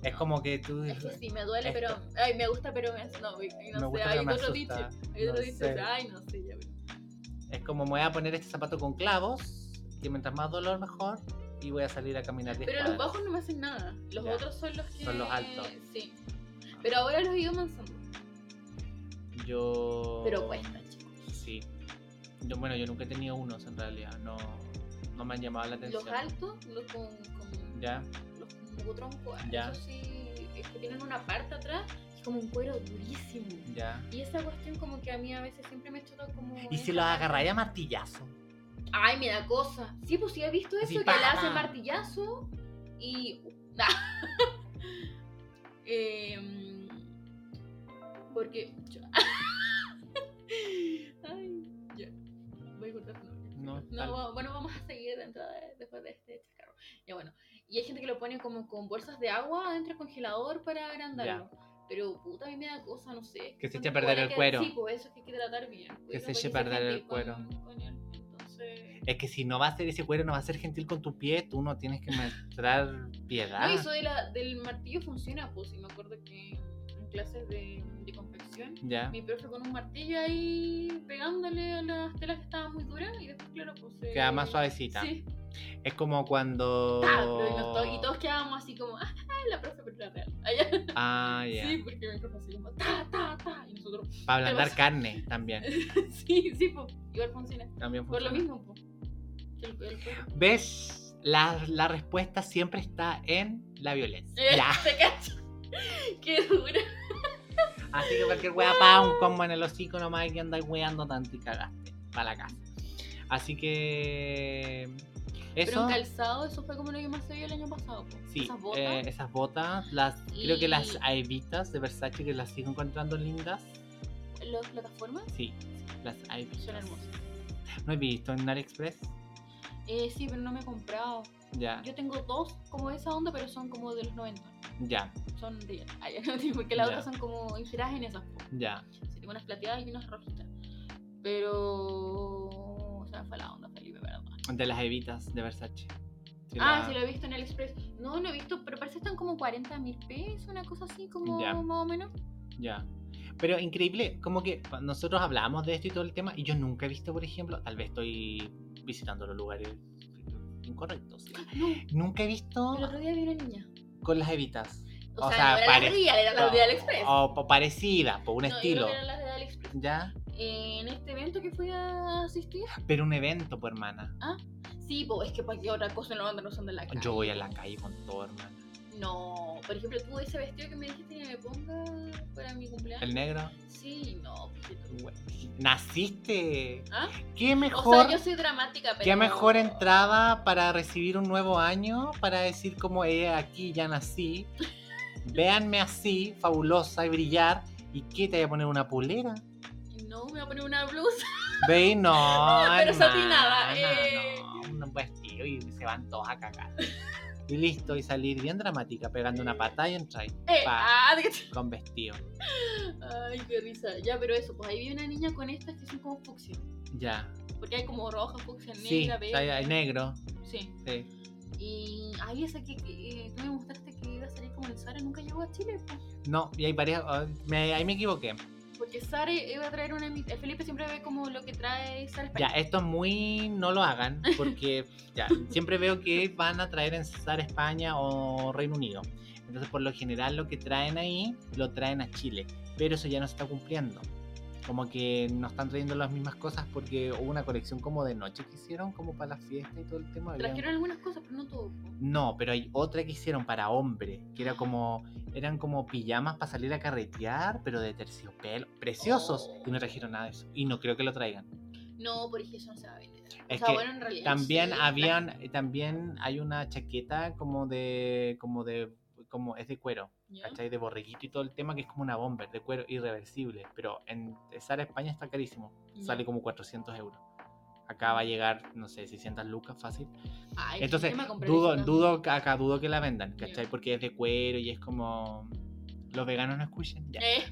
es como que tú. Es que sí, me duele, Esto- pero. Ay, me gusta, pero me. No, no Me sé, gusta, hay otro dicho. Hay otro dicho. Ay, no sé, ya. pero- Es como me voy a poner este zapato con clavos, que mientras más dolor mejor, y voy a salir a caminar 10 Pero los bajos no me hacen nada. Los Ya. otros son los que. Son los altos. Sí. Pero ahora los he ido avanzando. Yo. Pero cuesta, chicos. Sí. Yo, bueno, yo nunca he tenido unos en realidad. No, no me han llamado la atención. Los altos, los con. con Ya. los con mugotronco, Ya. eso sí. Es que tienen una parte atrás, es como un cuero durísimo. Ya. Y esa cuestión, como que a mí a veces siempre me choca como. Y si parte. agarráis a martillazo. Ay, me da cosa. Sí, pues sí he visto eso, Así, que pa, le hacen martillazo y. Em, porque. Ay, ya. Voy a cortar no. No, bueno, vamos a seguir dentro de- después de este chascarro. Ya bueno. Y hay gente que lo pone como con bolsas de agua adentro del congelador para agrandarlo. Pero puta, a mí me da cosa, no sé. Que se eche a perder el que- cuero. Sí, pues eso es que hay que tratar bien. Que Pues, se eche a perder el con- cuero. con él. Entonces. Es que si no va a ser ese cuero, no va a ser gentil con tu pie, tú no tienes que mostrar piedad. No, eso de la, del martillo funciona, pues, y me acuerdo que clases de, de confección, Ya. mi profe con un martillo ahí pegándole a las telas que estaban muy duras, y después, claro, pues... Queda más suavecita. Sí, Es como cuando. y, todos quedábamos así como, ah, la profe, pero era real. Allá. Ah, ya. Sí, porque mi profe así como, ta, ta, ta, y nosotros, Para ablandar carne también. sí, sí, pues, igual funciona. También Por lo funciona. mismo, pues. El- el- ¿Ves? La, la respuesta siempre está en la violencia. Eh, Ya. ¿Te cacho? Qué dura. Así que cualquier wea pa, un combo en el hocico nomás que andáis weando tanto y cagaste. Para la casa. Así que. Pero Eso. en calzado, eso fue como lo que más se vio el año pasado, pues. Sí, Esas botas. eh, esas botas, las, creo que las Aivitas de Versace que las sigo encontrando lindas. las plataformas Sí, las visto. son hermosas. ¿No he visto en AliExpress? Eh, sí, pero no me he comprado. Ya, Yo tengo dos como de esa onda, pero son como de los 90. Ya, Son de porque las otras son como inspiradas en esas. ya. Sí, tengo unas plateadas y unas rojitas. Pero. O sea, fue la onda, Felipe, perdón. De las evitas de Versace. Ah, la- sí, lo he visto en el Express. No, no he visto, pero parece que están como 40 mil pesos, una cosa así, como más o menos. Ya. Pero increíble, como que nosotros hablamos de esto y todo el tema, y yo nunca he visto, por ejemplo, tal vez estoy visitando los lugares incorrectos. ¿sí? No, Nunca he visto el otro día vi una niña. Con las evitas. O, O sea, sea, no era pare- la real, era la de AliExpress. O, o parecida, por un No, yo estilo. que eran las de AliExpress. ¿Ya? En este evento que fui a asistir. Pero un evento, pues hermana. Sí, pues es que para qué otra cosa no andan usando en la calle. Yo voy a la calle con todo, hermana. No, por ejemplo, tú ese vestido que me dijiste que me ponga para mi cumpleaños. El negro. Sí, no, Güey, Naciste. ¿Ah? Qué O mejor. sea, yo soy dramática, pero. Qué mejor entrada para recibir un nuevo año, para decir como eh, aquí ya nací. Véanme así, fabulosa y brillar. ¿Y qué te voy a poner una polera? No, me voy a poner una blusa. Ve, no. Pero hermana, satinada, eh. No, un vestido y se van todos a cagar. Y listo, y salir bien dramática, pegando una patada y entrar Eh, ah, con vestido. Ay, qué risa. Ya, pero eso, pues ahí vi una niña con estas que son como fucsia. Ya. Porque hay como roja, fucsia, Sí, negra, hay, hay negro. Sí. Sí. Y ahí esa que, que, eh, tú me mostraste que iba a salir como en Sara, nunca llegó a Chile, pues. No, y hay varias. ah, me- ahí me equivoqué. Porque Sara iba a traer una. el Felipe siempre ve como lo que trae Sara Ya, España. esto es muy. No lo hagan, porque ya, siempre veo que van a traer en Cesar España o Reino Unido. Entonces, por lo general, lo que traen ahí lo traen a Chile. Pero eso ya no se está cumpliendo. Como que no están trayendo las mismas cosas porque hubo una colección como de noche que hicieron, como para la fiesta y todo el tema. habían- Trajeron algunas cosas, pero no todo. No, pero hay otra que hicieron para hombre, que era como. Eran como pijamas para salir a carretear, pero de terciopelo. Preciosos. Oh. Y no trajeron nada de eso. Y no creo que lo traigan. No, porque eso no se va a vender. Es o sea, que bueno, en realidad. También sí, habían, también hay una chaqueta como de, como de, como es de cuero, ¿Ya? ¿cachai? De borreguito y todo el tema que es como una bomber de cuero irreversible, pero en Sara España está carísimo, Ya. sale como 400 euros. Acá va a llegar, no sé, 600 lucas fácil. Ay, Entonces, ¿qué me compré dudo, dudo, acá dudo que la vendan, Ya. ¿cachai? Porque es de cuero y es como... Los veganos no escuchen, ya. ¿Eh?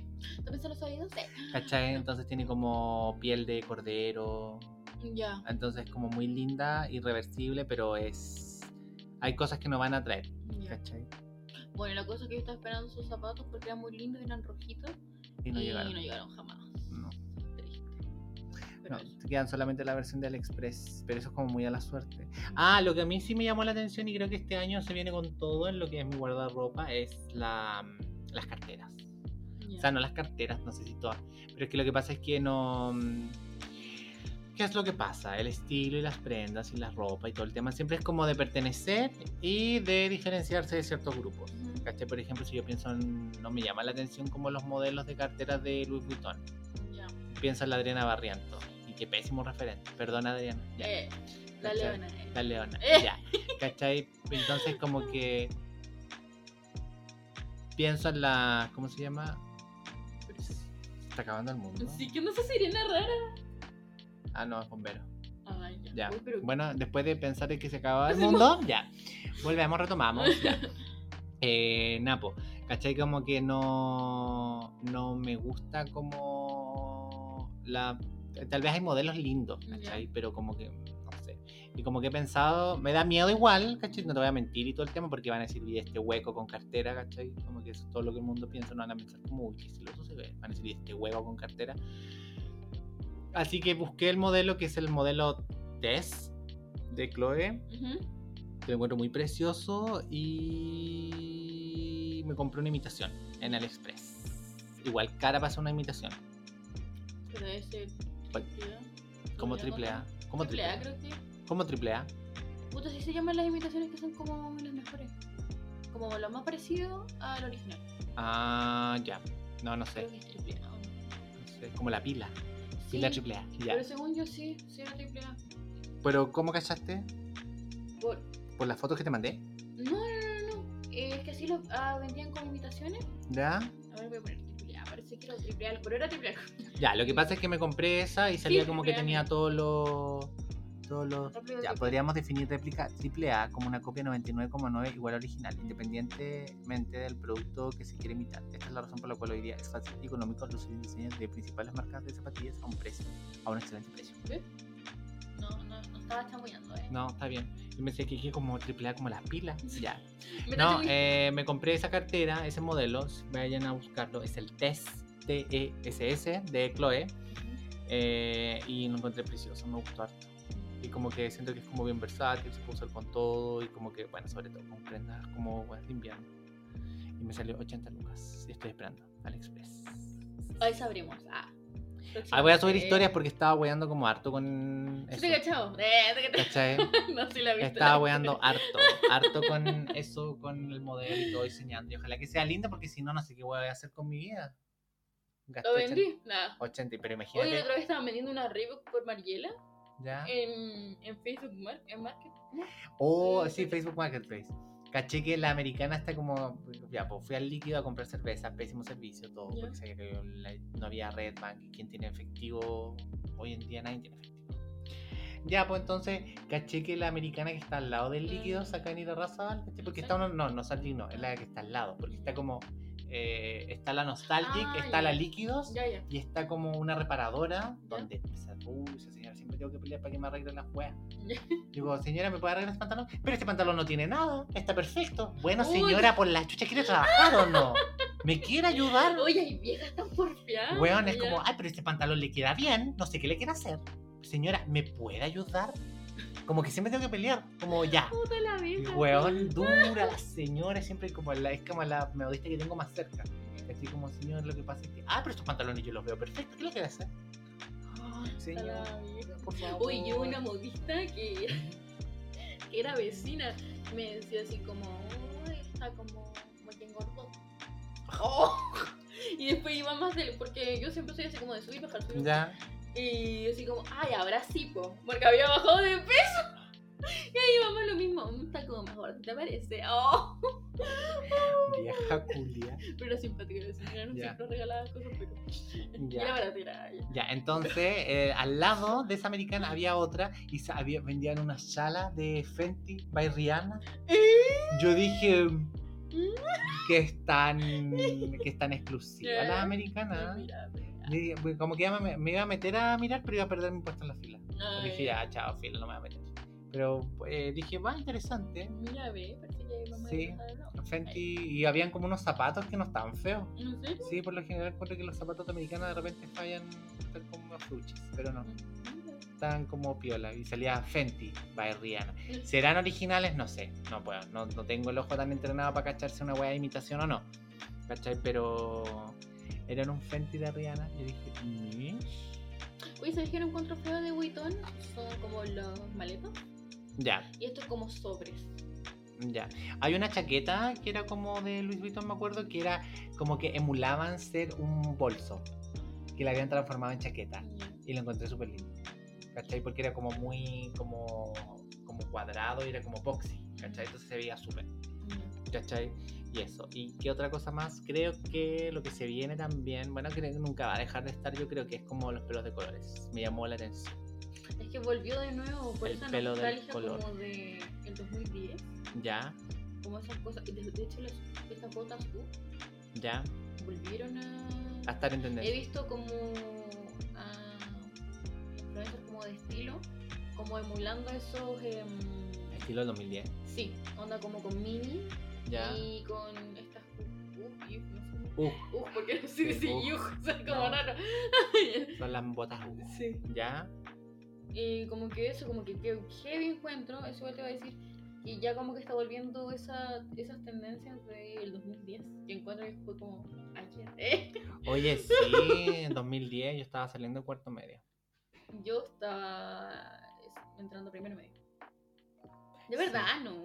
¿También se los oídos? Sí. ¿Cachai? Entonces tiene como piel de cordero, Ya. Entonces como muy linda, irreversible, pero es... Hay cosas que no van a traer, ya. ¿cachai? Bueno, la cosa es que yo estaba esperando sus zapatos porque eran muy lindos, eran rojitos. Y no llegaron. no llegaron jamás. No. Triste. Pero No, eso. quedan solamente la versión de AliExpress, pero eso es como muy a la suerte. Ah, lo que a mí sí me llamó la atención y creo que este año se viene con todo en lo que es mi guardarropa es la, las carteras. O sea, no las carteras, no sé si todas, pero es que lo que pasa es que no... ¿Qué es lo que pasa? El estilo y las prendas y la ropa y todo el tema siempre es como de pertenecer y de diferenciarse de ciertos grupos. ¿Cachai? Por ejemplo, si yo pienso en. No me llama la atención como los modelos de carteras de Louis Vuitton. Ya. Pienso en la Adriana Barriento. Y qué pésimo referente. Perdona, Adriana. Ya. Eh, la leona. eh. La Leona. Eh. Ya. ¿Cachai? Entonces, como que. Pienso en la. ¿Cómo se llama? Está acabando el mundo. Sí, que no sé sirena rara. Ah, no, es bombero. Ay, ya. Ya. Uy, pero- Bueno, después de pensar en que se acababa el mundo, ya. Volvemos, retomamos. Ya. Eh, Napo, ¿cachai? Como que no, no me gusta como la... Tal vez hay modelos lindos, ¿cachai? Pero como que, no sé. Y como que he pensado, me da miedo igual, ¿cachai? No te voy a mentir y todo el tema porque van a decir, "Y este hueco con cartera, ¿cachai? Como que eso es todo lo que el mundo piensa, no van a pensar como, uy, qué se ve. Van a decir, "Y este hueco con cartera. Así que busqué el modelo que es el modelo Tess de Chloe que lo encuentro muy precioso y me compré una imitación en AliExpress. Igual cara para hacer una imitación. Pero triple A. Como Triple A. Como Triple A, creo que. Como triple A. Puta, así se llaman las imitaciones que son como las mejores. Como lo más parecido al original. Ah, ya. No, no sé. Creo que es triple A. no sé. Como la pila. Sí, Pila triple A. Ya. Pero según yo sí, sí era triple A. Pero ¿cómo cachaste? Por... ¿Por las fotos que te mandé? No, no, no, no. Eh, es que así lo ah, vendían como imitaciones. ¿Ya? A ver, voy a poner triple A para parece que era triple A, pero era triple A. Ya, lo que pasa es que me compré esa y salía Sí, como que tenía todos los. Todos los. Rápido, Ya, podríamos definir réplica AAA como una copia 99,9 igual al original, independientemente del producto que se quiere imitar. Esta es la razón por la cual hoy día es fácil y económico lucir diseños de principales marcas de zapatillas a un precio, a un excelente precio. No, no, no estaba chamullando, eh. No, está bien. Yo pensé que dije como AAA como las pilas. Ya. No, eh, me compré esa cartera, ese modelo, si vayan a buscarlo, es el TESS, T-E-S-S de Chloe. eh, y lo encontré precioso, me gustó harto. Y como que siento que es como bien versátil, se puede usar con todo y como que, bueno, sobre todo con prendas como bueno, de invierno. Y me salió 80 lucas y estoy esperando AliExpress. Ahí sabremos. Ah. Ah, voy a subir historias porque estaba weando como harto con ¿Sí eso. te cachado? Eh, te. ¿Cachai? No, sí la viste. Estaba weando harto, harto con eso, con el modelo y todo diseñando. Y ojalá que sea linda porque si no, no sé qué voy a hacer con mi vida. Gasté ¿Lo vendí? Nada. 80, 80, pero Hoy imagínate. la otra vez estaban vendiendo una Reebok por Mariela ¿Ya? en, en Facebook Mar en Market. ¿Cómo? Oh, Sí, sí, sí. Facebook Marketplace. Caché que la americana está como. Ya, pues fui al líquido a comprar cerveza, pésimo servicio, todo. Ya. Porque sabía que la- no había red bank. ¿Quién tiene efectivo? Hoy en día nadie tiene efectivo. Ya, pues entonces, caché que la americana que está al lado del líquido, Mm. saca en Razabal. Porque está uno, no, no Nostalgic no, es la que está al lado. Porque está como. eh, está la Nostalgic, Ah, está la líquidos. Ya, ya. Y está como una reparadora donde esa, uy, esa señora tengo que pelear para que me arreglen las weas. Digo, señora, ¿me puede arreglar este pantalón? Pero este pantalón no tiene nada, está perfecto. Bueno, Uy. señora, por la chucha, ¿quiere trabajar o no? ¿Me quiere ayudar? Oye, hay viejas tan porfiadas. Weón, es ya. como, ay, pero este pantalón le queda bien, no sé qué le quiere hacer. Señora, ¿me puede ayudar? Como que siempre tengo que pelear, como ya. Puta la Y, vieja. Weón, dura la señora, siempre como la, es como la modista que tengo más cerca. Así como, señor, lo que pasa es que, ah, pero estos pantalones yo los veo perfectos, ¿qué le quiere hacer? Señora, por favor. Uy, yo una modista que era, que era vecina me decía así como, uy, está como, como que engordó. Oh. Y después iba más de porque yo siempre soy así como de subir, bajar, subir. Ya. Y así como, ay, ahora sí, po, porque había bajado de peso. Y ahí vamos lo mismo, "Mm, está como mejor, ¿te parece? Oh. Vieja culia. Pero simpática la señora, no siempre regalaba cosas, pero Ya. era baratera. ya. Ya, entonces, eh, al lado de esa americana había otra y había, vendían unas chalas de Fenty by Rihanna. Yo dije que están, que están exclusivas Ya. las americanas. Mira, mira. Dije, pues, Como que me, me iba a meter a mirar, pero iba a perder mi puesto en la fila. Dije, ya, chao, fila, no me voy a meter. Pero eh, dije, va, interesante. Mira, ve, parece que mamá Sí. nuevo. Fenty, y habían como unos zapatos que no estaban feos. ¿En serio? Sí, por lo general encuentro que los zapatos de americana de repente fallan, están como fruches, pero no. Estaban como piola y salía Fenty by Rihanna. ¿Serán originales? No sé, no puedo, no, no tengo el ojo tan entrenado para cacharse una weá de imitación o no. ¿Cachai? Pero eran un Fenty de Rihanna y dije, "Mish". Oye, ¿sabes que no encuentro feo de Vuitton? Son como los maletos. Ya, Y esto es como sobres. ya. Hay una chaqueta que era como de Louis Vuitton, me acuerdo, que era como que emulaban ser un bolso, que la habían transformado en chaqueta. y lo encontré súper lindo. ¿Cachai? Porque era como muy como, como cuadrado y era como boxy. ¿Cachai? Entonces se veía súper. ¿Cachai? Y eso. ¿Y qué otra cosa más? Creo que lo que se viene también, bueno, creo que nunca va a dejar de estar, yo creo que es como los pelos de colores. Me llamó la atención. Es que volvió de nuevo por El esa pelo del nostalgia color. como de el 2010. ¿Ya? Como esas cosas. De, de hecho, las, estas botas uh, ¿Ya? volvieron a. A estar en He tendencia. visto como a influencers como de estilo, como emulando esos. em, Estilo del 2010. sí, onda como con mini ¿Ya? y con estas. Uh, uh, yug, no sé Uf, Uh, porque no sé Sí, si uf. yug, o sea, como No. raro. son las botas U. sí. ¿Ya? Y como que eso, como que, que heavy encuentro, eso igual te va a decir, que ya como que está volviendo esa, esas tendencias del 2010, que encuentro que fue como ayer. ¿eh? Oye, sí, en 2010 yo estaba saliendo cuarto medio. Yo estaba es- entrando primero medio. De verdad, no.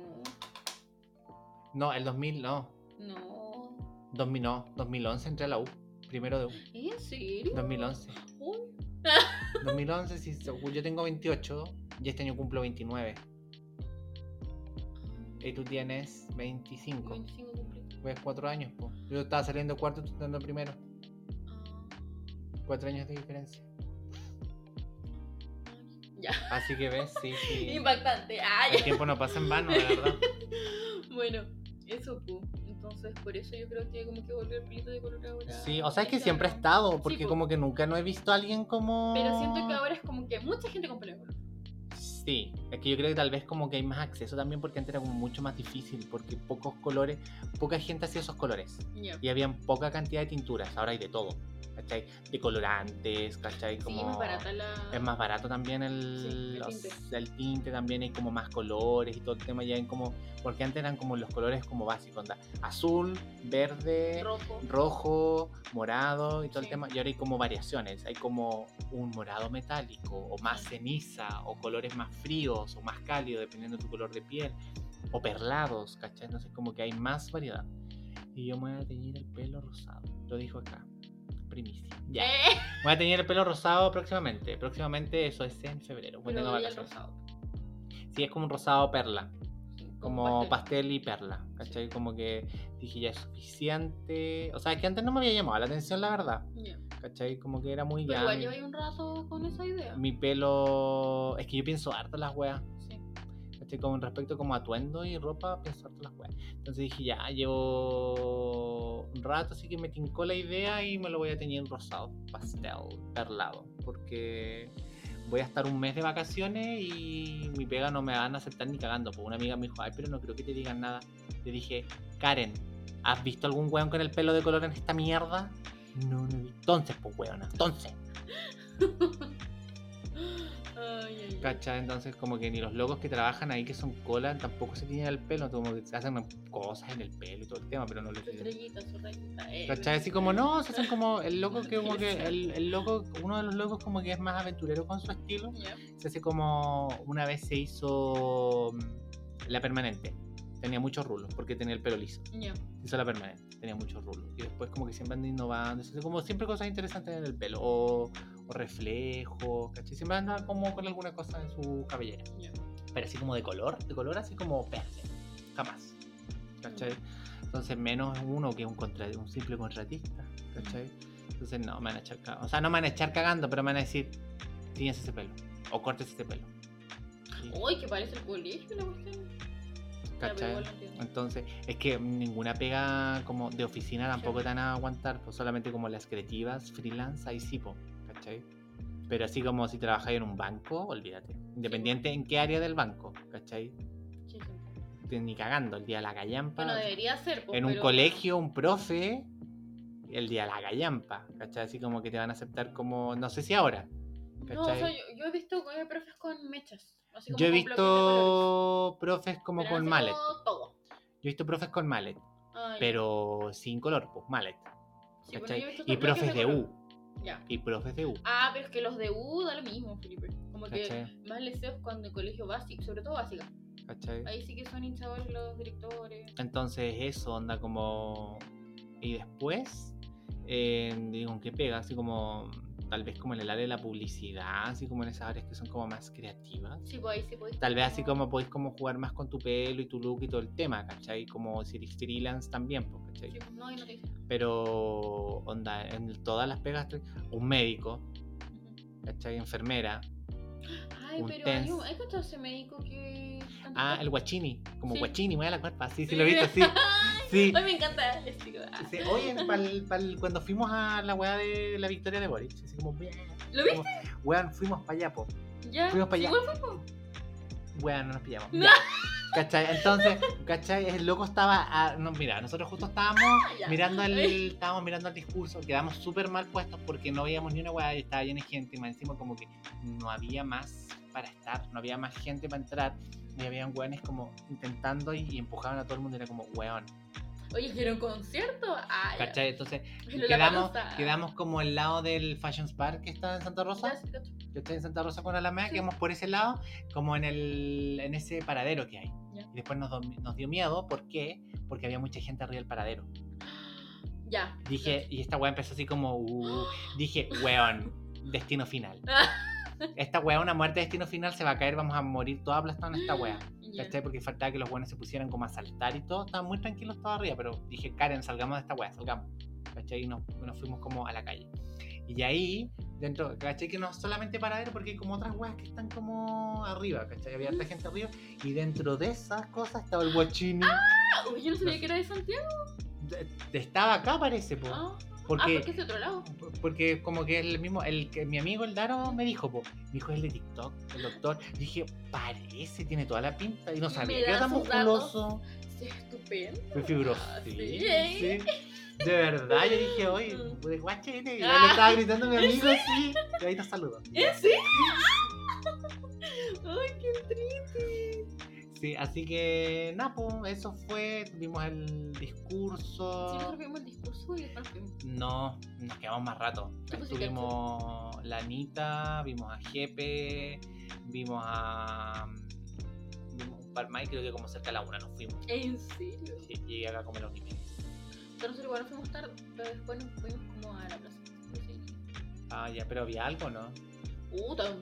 No, el 2000 no. No. 2000 no, 2011 entré a la U. Primero de U. ¿En serio? 2011. Uy, 2011, sí, según yo tengo 28 y este año cumplo 29. Y tú tienes 25. 25 cumplí. Pues 4 años, po. Yo estaba saliendo cuarto, tú estando primero. Cuatro años de diferencia. Ya. Así que ves, sí, sí. Impactante. Ay. El tiempo no pasa en vano, la verdad. bueno, eso pu. Entonces, por eso yo creo que como que volvió el pelito de color ahora. Sí, o sea, es que siempre ha estado, porque Sí, como que nunca no he visto a alguien como... Pero siento que ahora es como que mucha gente con pelo de color. Sí, es que yo creo que tal vez como que hay más acceso también porque antes era como mucho más difícil, porque pocos colores, poca gente hacía esos colores. Y había poca cantidad de tinturas, ahora hay de todo, ¿cachai? De colorantes, ¿cachai? Sí, Como... más barata la. Es más barato también el, Sí, el los- tinte. el tinte, también hay como más colores y todo el tema ya hay como, porque antes eran como los colores como básicos, onda, azul, verde, Rojo. rojo, morado y todo Sí. el tema, y ahora hay como variaciones, hay como un morado metálico o más Sí. ceniza o colores más fríos o más cálidos dependiendo de tu color de piel o perlados, ¿cachai? Entonces como que hay más variedad. Y yo me voy a teñir el pelo rosado, lo dijo acá, primicia. Ya. Eh, Voy a teñir el pelo rosado próximamente. Próximamente, eso es en febrero. Pero voy al vacaciones. rosado. Sí, es como un rosado perla. Como pastel. pastel. y perla. ¿Cachai? Como que dije ya es suficiente. O sea, es que antes no me había llamado la atención, la verdad. Ya. ¿Cachai? Como que era muy Pero ya. igual Mi, lleváis un rato con esa idea. mi pelo. Es que yo pienso harto las weas. Con respecto como atuendo y ropa, pienso harto en las weas. Entonces dije ya, llevo un rato, así que me tincó la idea y me lo voy a teñir rosado, pastel, perlado. Porque voy a estar un mes de vacaciones y mi pega no me van a aceptar ni cagando. Pues una amiga me dijo, ay, pero no creo que te digan nada. Le dije, Karen, ¿has visto algún weón con el pelo de color en esta mierda? No, no. Entonces, pues weona, entonces. Ay. ¿Cachai? Entonces, como que ni los locos que trabajan ahí, que son cola, tampoco se tiñen el pelo, como que se hacen cosas en el pelo y todo el tema, pero no les Su estrellita, su rayita. eh. ¿Cachai? Así como no, se hacen como el loco que como que el, el loco, uno de los locos como que es más aventurero con su estilo, se hace como una vez se hizo mm, la permanente. Tenía muchos rulos porque tenía el pelo liso. Se hizo la permanente, tenía muchos rulos. Y después como que siempre anda innovando, se hace como siempre cosas interesantes en el pelo. O, o reflejos, ¿cachai? Siempre anda como con alguna cosa en su cabellera. Pero así como de color, de color así como verde. Jamás. ¿Cachai? Entonces menos uno que un, contra, un simple contratista. ¿Cachai? Entonces no, me van a echar cagando. O sea, no me van a echar cagando, pero me van a decir, tienes ese pelo. O cortes ese pelo. Sí, Uy, que parece el colegio la cuestión. Pero ¿Cachai? Entonces, es que ninguna pega como de oficina tampoco Sí. te van a aguantar, pues solamente como las creativas, freelance, ahí sí, po, ¿cachai? Pero así como si trabajáis en un banco, olvídate. Independiente en qué área del banco, ¿cachai? Sí, sí. Ni cagando, el día de la gallampa. Bueno, debería ser. pues, en un pero- colegio, un profe, el día de la gallampa, ¿cachai? Así como que te van a aceptar como, no sé si ahora. No, o sea, ¿cachai? yo, yo he visto profes con mechas. así como Yo he visto profes como Pero con así mallet. todo. Yo he visto profes con mallet, pero sin color, pues mallet. Sí, y profes de. U. Ya. Y profes de U. Ah, pero es que los de U da lo mismo, Felipe. Como que más liceos cuando el colegio básico, sobre todo básica. ¿Cachai? Ahí sí que son hinchados los directores. Entonces eso onda como... Y después, eh, digo, ¿qué pega? Así como, tal vez como en el área de la publicidad, así como en esas áreas que son como más creativas. Sí, pues sí podéis. Tal vez así como podéis como jugar más con tu pelo y tu look y todo el tema, ¿cachai? Como si eres freelance también, pues, ¿cachai? Sí, no, no te. Pero, onda, en todas las pegas, un médico. ¿cachai? Enfermera. Ay, Un pero tens. hay, un, hay ese médico que. Ah, el guachini, como Sí. guachini, mueve la cuerpa, sí, sí, Sí. lo he visto, sí. Sí. Ay, me encanta ese chico. Ah. Sí, Oye, pa'l- pa'l- cuando fuimos a la weá de la victoria de Boric, así como. ¿Lo viste? Como, weón, fuimos para allá, po. Ya. Fuimos para allá. Igual fue, po. Weón, no nos pillamos. No. Ya. ¿Cachai? Entonces, ¿cachai? El loco estaba. a- no, mira, nosotros justo estábamos Ya. mirando el. Estábamos mirando el discurso, quedamos súper mal puestos porque no veíamos ni una weá y estaba llena de gente. Y más encima, como que no había más para estar, no había más gente para entrar. Y habían weones como intentando y, y empujaban a todo el mundo. y Era como, weón. Oye, ¿quieren un concierto? Ah, ya. ¿Cachai? Entonces, quedamos, quedamos como al lado del Fashion Spark que está en Santa Rosa. Yo estoy en Santa Rosa con Alameda, Sí. quedamos por ese lado, como en el en ese paradero que hay. Y después nos, nos dio miedo, ¿por qué? Porque había mucha gente arriba del paradero. Ya. Dije, y esta weá empezó así como, uh, dije, weón, destino final. Esta weá, una muerte de destino final, se va a caer, vamos a morir todos aplastados en esta weá. Ya. ¿Cachai? Porque faltaba que los buenos se pusieran como a saltar y todo. Estaban muy tranquilos todos arriba, pero dije, Karen, salgamos de esta weá, salgamos. ¿Cachai? Y nos, nos fuimos como a la calle. Y ahí, dentro, ¿cachai? Que no es solamente paradero, porque hay como otras weas que están como arriba, ¿cachai? Había harta gente arriba. Y dentro de esas cosas estaba el guachini. Ah, uy, yo no sabía que era de Santiago. De- de- Estaba acá, parece, po. Ah, Porque, ah, porque es de otro lado. porque como que el mismo, el que mi amigo el Daro me dijo, po, me dijo el de TikTok, el doctor. Dije, parece, tiene toda la pinta. Y no sabía que era tan musculoso. Sí, estupendo. Fue fibroso. Ah, Sí, sí. sí. De verdad, yo dije, oye, de guachete. Y yo Ah. le estaba gritando a mi amigo, sí. Y ahí te saludo. ¿En serio? Ay, qué triste. Sí, así que, pues, eso fue. Tuvimos el Sí, discurso. nosotros vimos el discurso y después fuimos. No, nos quedamos más rato. ¿Qué pusiste? Tuvimos la Anita, vimos a Jepe, vimos a. Vimos un par más y creo que como cerca de la una nos fuimos. ¿En serio? Sí, llegué acá a comer los niños. Pero nosotros igual nos fuimos tarde, pero después nos fuimos como a la plaza. Sí. Ah, ya, pero había algo, ¿no? Puta,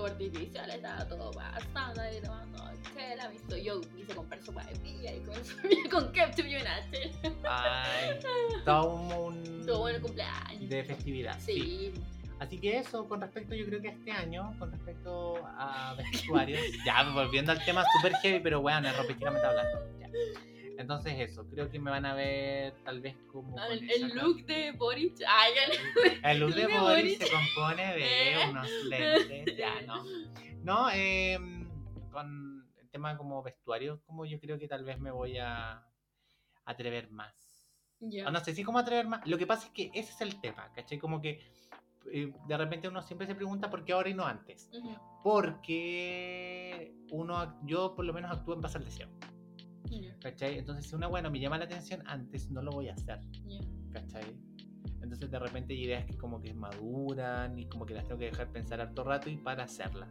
fue artificial, estaba todo pasando ahí tomando chela, visto. Yo quise comprar sopa de pilla y comenzó con ketchup y una chela. Ay, todo un. Todo bueno cumpleaños. De festividad. sí. Sí. Así que eso, con respecto, yo creo que a este año, con respecto a vestuarios, ya volviendo al tema super heavy, pero bueno, es hablando. ya. Entonces, eso, creo que me van a ver tal vez como. con El, el look de Boric. Ay, el- El look de de Boris Boris. se compone de Eh. unos lentes, ya, ¿no? No, eh, con el tema como vestuario, como yo creo que tal vez me voy a atrever más. Ya. O no sé si cómo atrever más. Lo que pasa es que ese es el tema, ¿cachai? Como que eh, de repente uno siempre se pregunta por qué ahora y no antes. Ujú. Porque uno, yo por lo menos actúo en base al deseo, Entonces si una bueno me llama la atención antes, no lo voy a hacer. Entonces de repente hay ideas que como que maduran y como que las tengo que dejar pensar harto rato y para hacerlas.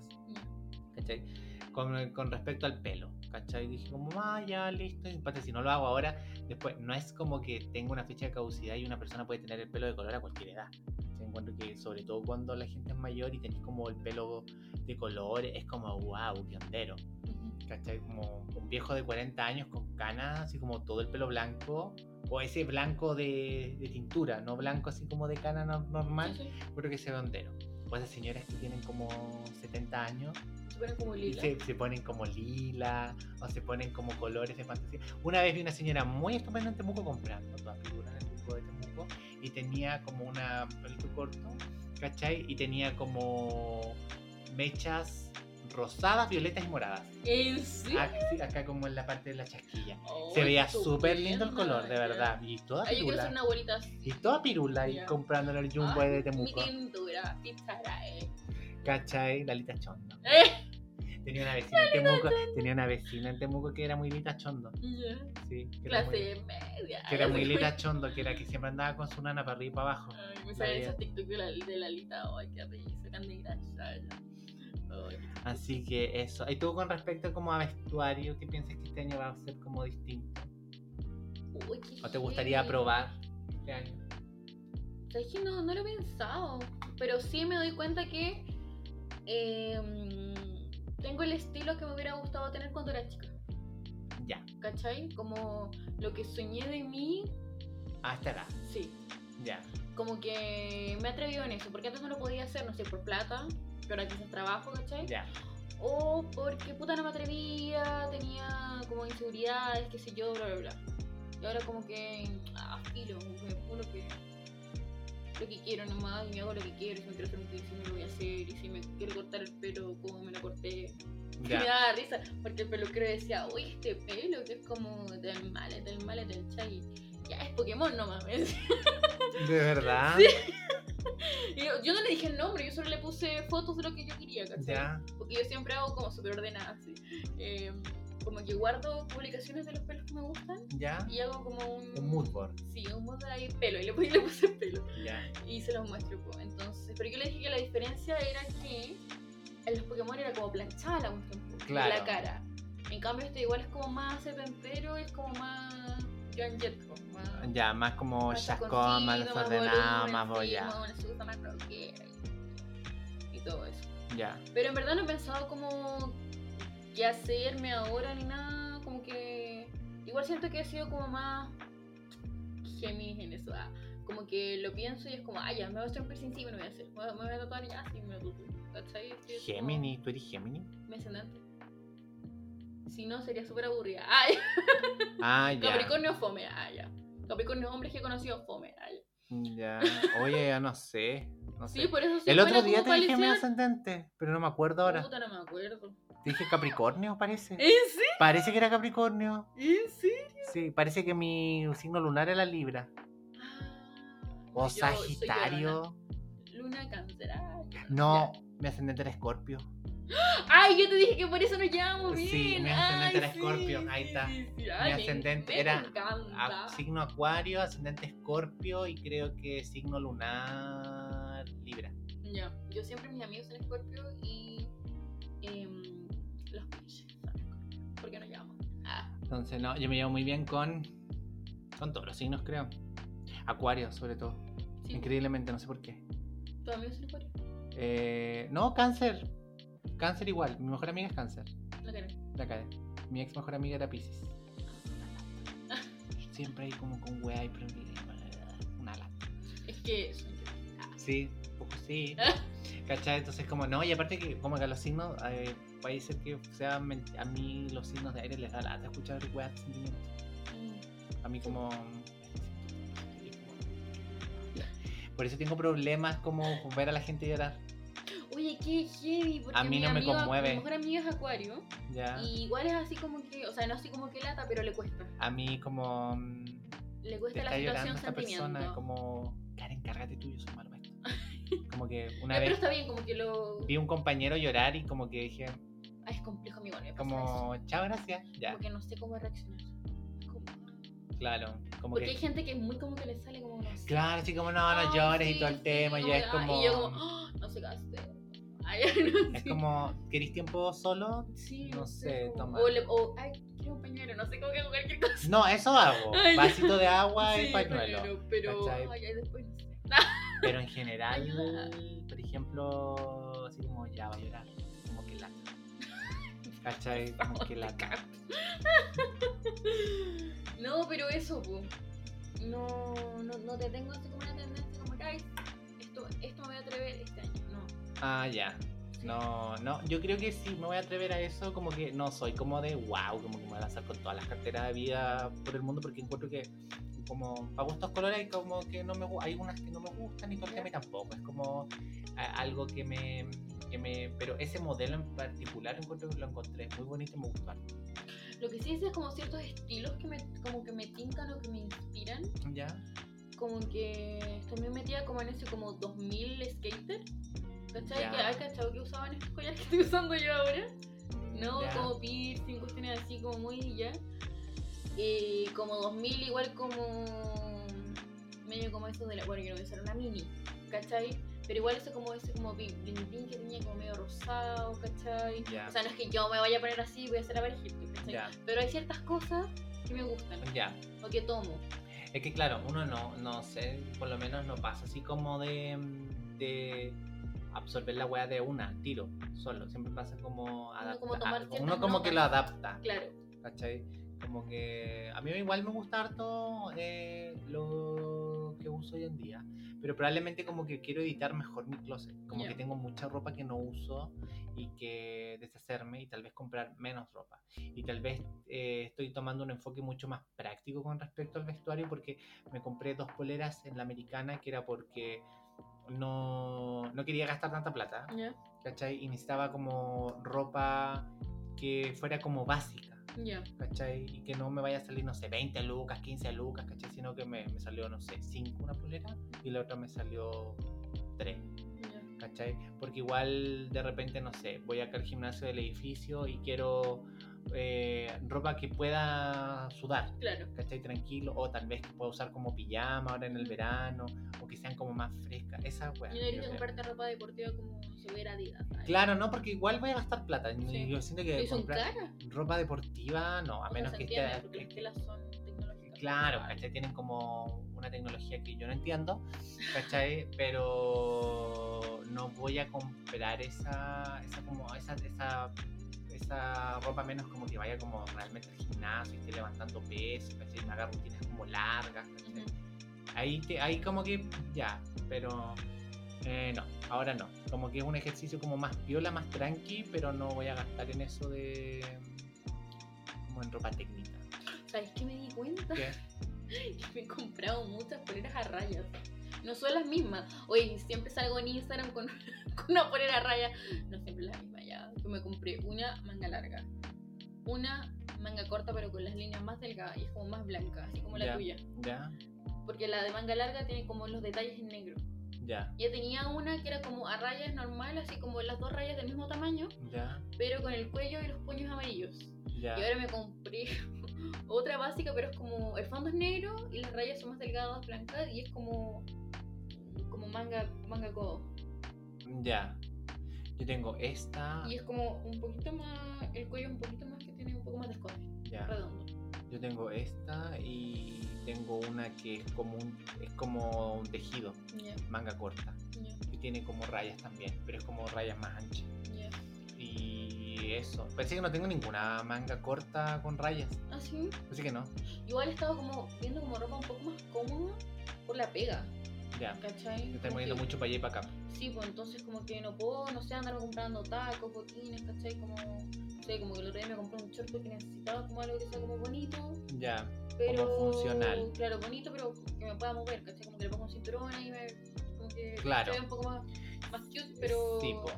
¿cachai? Con, con respecto al pelo, ¿cachai? Dije como, ah, ya, listo, y aparte si no lo hago ahora, después no es como que tengo una fecha de caducidad y una persona puede tener el pelo de color a cualquier edad. ¿cachai? Encuentro que sobre todo cuando la gente es mayor y tenéis como el pelo de color, es como, wow, qué hondero. ¿cachai? Como un viejo de 40 años con canas, así como todo el pelo blanco, o ese blanco de, de tintura, no blanco así como de cana no- normal, Sí, sí. creo que se ve hondero. O esas señoras que tienen como 70 años Se ponen como lila. se, se ponen como lila, o se ponen como colores de fantasía. Una vez vi una señora muy estupenda en Temuco comprando todas figuras en el Temuco de Temuco y tenía como una pelito corto, ¿cachai? Y tenía como mechas rosadas, violetas y moradas. ¿En serio? Acá, como en la parte de la chasquilla. Oh, Se veía súper lindo el color, de verdad. Y toda Ay, yo pirula. una abuelita así. Y toda pirula y Ya. comprándole el jumbo Ay, de Mi Temuco. tintura, pizarra, eh. ¿Cachai? La Lita Chondo. Eh, Tenía una vecina en Temuco, tenía una vecina en Temuco que era muy Lita Chondo. ya. Sí, que era, muy, Clase media. que era muy Lita Chondo, que era que siempre andaba con su nana para arriba y para abajo. Ay, me salen esos TikTok de la, de la Lita. Ay, qué risa. Ay, Ay, Así que eso. Y tú con respecto como a vestuario, ¿qué piensas que este año va a ser como distinto? uy, qué ¿O te gustaría probar este año? ¿Sabes que no, no lo he pensado? Pero sí me doy cuenta que em, tengo el estilo que me hubiera gustado tener cuando era chica. Ya, ¿Cachai? Como lo que soñé de mí, a esta edad. sí. Ya, Como que me he atrevido en eso. Porque antes no lo podía hacer, no sé, por plata. Pero ahora quizás trabajo, ¿cachai? ya. O porque puta no me atrevía, tenía como inseguridades, qué sé yo, bla, bla, bla. Y ahora como que, ah, filo, como que uno que lo que quiero nomás, y me hago lo que quiero, si me quiero hacer un piercing me lo voy a hacer, y si me quiero cortar el pelo, como me lo corté. Y me daba risa, porque el peluquero decía, uy, este pelo que es como del malet, del malet, del chai. Ya es Pokémon nomás, me decía. ¿De verdad? Y yo, yo no le dije el nombre, yo solo le puse fotos de lo que yo quería, ¿cachai? Ya. Porque yo siempre hago como súper ordenada, así. Eh, como que guardo publicaciones de los pelos que me gustan Ya. y hago como un... Un mood board. Sí, un mood ahí pelo, y le puse, le puse pelo. Ya. Y se los muestro, pues. Entonces, pero yo le dije que la diferencia era que en los Pokémon era como planchada la cuestión, pues, Claro. la cara. En cambio, este igual es como más setentero, es como más Más... Ya, más como más chascón, más desordenado, más sí, rockera y, y todo eso. Ya. Pero en verdad no he pensado como qué hacerme ahora ni nada. Como que. Igual siento que he sido como más. Géminis en eso. ah, Como que lo pienso y es como, ah, ya, me voy a hacer un piercing, sí, me lo voy a hacer. Me voy a- me tatuar ya, sí, me lo como Gemini, ¿tú eres Gemini? Mi ascendente. Si no, sería súper aburrida. Ya. Ah, ya. Capricornio fome. Ah, ya. Capricornio hombres que he conocido fome. Ah, ya. Ya. Oye, ya no sé. No sé. Sí, por eso El siempre otro día te dije mi parecía- ascendente, pero no me acuerdo ahora. Puta, no me acuerdo. Te dije Capricornio, parece. ¿En serio? Parece que era Capricornio. ¿En serio? Sí, parece que mi signo lunar era Libra. Ah, O Sagitario. Luna, Luna cáncer. No, mi ascendente era Escorpio. Ay, yo te dije que por eso nos llevamos bien. Sí, mi ascendente Ay, era Escorpio, sí, ahí está. sí, sí. Mi Ay, me- ascendente me era a- signo Acuario, ascendente Escorpio y creo que signo lunar Libra. Ya, yo siempre mis amigos son Escorpio y em, los pinches son Escorpio. ¿Por qué nos llevamos? Ah, Entonces, no, yo me llevo muy bien con, con todos los signos, creo. Acuario, sobre todo. Increíblemente, no sé por qué. ¿tus amigos son Escorpio? Eh, no, cáncer. Cáncer igual. Mi mejor amiga es cáncer. La cara. La cara. Mi ex mejor amiga era Pisces. Siempre hay como con weá y. Una lata. Es que son yo. Ah, Sí, poco sí. ¿Cachai? Entonces, como no, y aparte que, como que los signos, eh, puede ser que sea men- a mí los signos de aire les da lata escuchar weá de sentimientos. mm. A mí, como. Por eso tengo problemas como ver a la gente llorar. Oye, qué heavy. Porque A mí mi no me amigo- conmueve. Mi mejor amigo es Acuario. Ya. Y igual es así como que, o sea, no así como que lata, pero le cuesta. A mí, como. mm, Le cuesta la situación esta persona, sentimiento. como. Karen, cárgate tú, yo soy malo esto. Como que No, una pero vez está bien, como que lo. vi un compañero llorar y como que dije, Ah, es complejo, amigo. me pasa eso. como, chao, gracias. Ya, Porque no sé cómo reaccionar. Como- claro. Como Porque que. hay gente que es muy como que le sale como no sé. Claro, así como no, no llores y sí, todo el sí, tema, como ya es como. Y yo como, "Ah, no se gaste. Ay, no Es sé. como, ¿querís tiempo solo? Sí, no sé, toma. O, le, o, ay, quiero un pañuelo, no sé, como que cualquier cosa. No, eso hago. Ay. Vasito de agua Sí, y pañuelo. Pero, ¿cachai? ay, ay, después no sé. Pero en general, Ayuda. por ejemplo, así como ya va a llorar. Como que la. ¿Cachai? Como que la. No, pero eso, po. No, no, no te tengo así como una tendencia como que, ay, esto, esto me voy a atrever este año. Ah, ya. No, no, yo creo que sí me voy a atrever a eso, como que no soy como de wow, como que me voy a lanzar con todas las carteras de vida por el mundo, porque encuentro que como para gustos colores hay como que no me hay unas que no me gustan y otras que a mí tampoco, es como a- algo que me, que me, pero ese modelo en particular encuentro que lo encontré muy bonito y me gustó. Lo que sí es, es como ciertos estilos que me, como que me tincan o que me inspiran. ¿Ya? Como que estoy muy metida como en ese como 2000 skater. ¿Cachai? Que hay cachado que usaban estos collares que estoy usando yo ahora. No, Ya. como piercing, cuestiones así como muy ya. Y como 2000 igual como medio como eso de la, bueno, yo no voy a usar una mini, ¿cachai? Pero igual eso como ese como bling que tenía como medio rosado, ¿cachai? Ya. O sea, no es que yo me vaya a poner así y voy a hacer a Paris Hilton, ¿cachai? Ya. Pero hay ciertas cosas que me gustan Ya. o que tomo. Es que claro, uno no, no sé, por lo menos no pasa así como de, de absorber la weá de una, tiro, solo. Siempre pasa como adapta. como tomar algo. ciertas Uno como que lo adapta, Claro. ¿cachai? Como que a mí igual me gusta harto eh, lo que uso hoy en día. Pero probablemente como que quiero editar mejor mi closet. Como Ya. que tengo mucha ropa que no uso y que deshacerme y tal vez comprar menos ropa. Y tal vez eh, estoy tomando un enfoque mucho más práctico con respecto al vestuario porque me compré dos poleras en la americana que era porque no, no quería gastar tanta plata, Ya. ¿cachai? Y necesitaba como ropa que fuera como básica. Ya. ¿cachai? Y que no me vaya a salir, no sé, 20 lucas, 15 lucas, ¿cachai? Sino que me, me salió, no sé, 5 una polera y la otra me salió 3, Ya. ¿cachai? Porque igual de repente, no sé, voy acá al gimnasio del edificio y quiero eh, ropa que pueda sudar, Claro. ¿cachai? Tranquilo, o tal vez que pueda usar como pijama ahora en el verano, o que sean como más frescas, esa weá. No yo a creo. comprarte ropa deportiva como si hubiera Adidas. Claro, no, porque igual voy a gastar plata. Sí. Yo siento que comprar ropa deportiva, no, a O menos que esté. porque las telas son tecnológicas. Claro, ¿cachai? Tienen como una tecnología que yo no entiendo, ¿cachai? Pero no voy a comprar esa, esa como, esa, esa esa ropa menos como que vaya como realmente al gimnasio y esté levantando peso, ¿cachai? Me haga rutinas como largas. Ahí, te, ahí como que ya, pero eh, no, ahora no. Como que es un ejercicio como más piola, más tranqui, pero no voy a gastar en eso de como en ropa técnica. ¿Sabes qué me di cuenta? ¿Qué? que me he comprado muchas poleras a rayas. No son las mismas. Oye, siempre salgo en Instagram con, con una polera a rayas. No siempre es la misma ya. Me compré una manga larga. Una manga corta pero con las líneas más delgadas y es como más blanca, así como la Ya. tuya. Ya, Porque la de manga larga tiene como los detalles en negro. ya, Yo tenía una que era como a rayas normal, así como las dos rayas del mismo tamaño, ya, pero con el cuello y los puños amarillos. ya. Y ahora me compré otra básica, pero es como el fondo es negro y las rayas son más delgadas, blancas y es como como manga manga codo. Ya. Yo tengo esta. Y es como un poquito más el cuello un poquito más que tiene un poco más de escote, Ya. redondo. Yo tengo esta y tengo una que es como un, es como un tejido, Ya, manga corta. ya, Y tiene como rayas también, pero es como rayas más anchas. ya. Y eso. Parece que no tengo ninguna manga corta con rayas. Ah, sí. Así que no. Igual he estado como viendo como ropa un poco más cómoda por la pega, Ya. ¿cachai? Me Como moviendo mucho para allá y para acá. Sí, pues entonces como que no puedo, no sé, andar comprando tacos, botines, ¿cachai? Como, no sé, como que el otro día me compré un short porque necesitaba como algo que sea como bonito, Ya. pero... funcional. Claro, bonito, pero que me pueda mover, ¿cachai? Como que le pongo un cinturón y me... Como que Claro. un poco más, más cute, pero... Sí, po.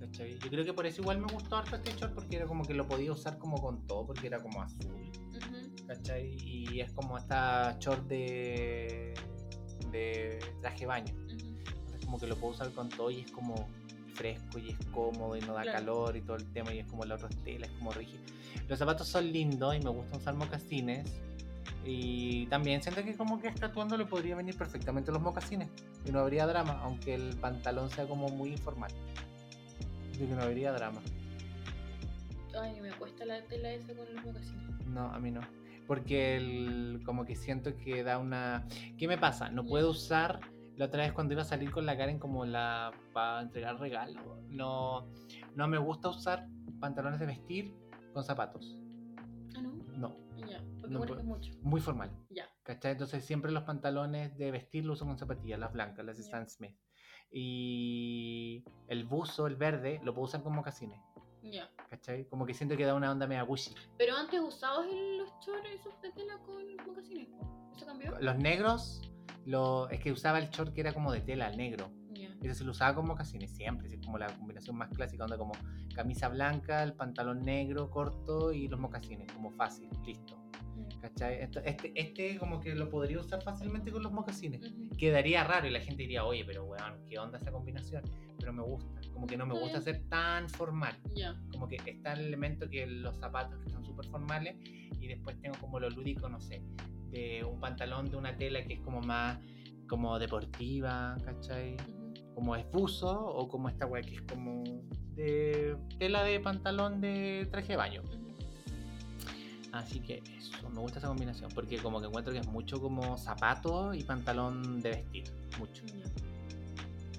¿Cachai? Yo creo que por eso igual me gustó harto este short porque era como que lo podía usar como con todo porque era como azul. Ujú, ¿Cachai? Y es como esta short de, de traje baño. Entonces como que lo puedo usar con todo y es como fresco y es cómodo y no da Claro. calor y todo el tema y es como la otra tela, es como rígido. Los zapatos son lindos y me gusta usar mocasines. Y también siento que como que a atuendo le podría venir perfectamente los mocasines. Y no habría drama, aunque el pantalón sea como muy informal. Siento que no habría drama. Ay, me cuesta la tela esa con los mocasines. No, a mí no. Porque el, como que siento que da una... ¿Qué me pasa? No puedo usar... La otra vez cuando iba a salir con la Karen como la... para entregar regalo. No, no me gusta usar pantalones de vestir con zapatos. Ah, ¿no? No, Ya, porque No es mucho. muy formal. Ya. ¿Cachai? Entonces siempre los pantalones de vestir los uso con zapatillas, las blancas, las de. Stan Smith. Y el buzo, el verde, lo puedo usar con mocasines. Ya. ¿Cachai? Como que siento que da una onda media Gucci. Pero antes usabas los shorts esos de tela con mocasines. ¿Eso cambió? Los negros, lo, es que usaba el short que era como de tela, el negro. Ya. Ese se lo usaba con mocasines siempre, es como la combinación más clásica, onda como camisa blanca, el pantalón negro corto y los mocasines, como fácil, listo. ¿Cachai? Esto- Este, este como que lo podría usar fácilmente con los mocasines. Quedaría raro y la gente diría, oye, pero weón, ¿qué onda esa combinación? Pero me gusta, como que no me gusta ser tan formal. Ya. Como que está el elemento que los zapatos que son súper formales y después tengo como lo lúdico, no sé, un pantalón de una tela que es como más como deportiva, ¿cachai? Como es buzo o como esta weá que es como de tela de pantalón de traje de baño. Así que eso, me gusta esa combinación porque como que encuentro que es mucho como zapato y pantalón de vestir, mucho.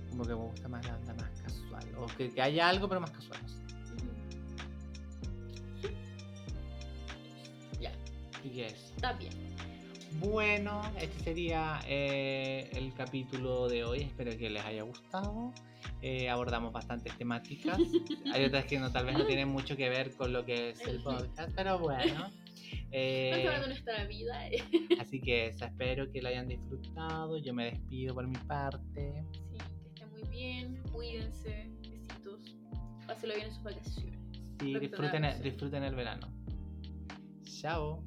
Como que me gusta más la onda más casual o que, que haya algo pero más casual. no sé. Ujú. Ya, Así que eso. está bien. Bueno, este sería eh, el capítulo de hoy. Espero que les haya gustado. Eh, abordamos bastantes temáticas. Hay otras que no, tal vez no tienen mucho que ver con lo que es el podcast, pero bueno. Eh, de nuestra vida. eh. así que eso, espero que lo hayan disfrutado. Yo me despido por mi parte. Sí, que estén muy bien. Cuídense. Besitos. Pásenlo bien en sus vacaciones. Sí, disfruten, tengamos. disfruten el verano. Chao.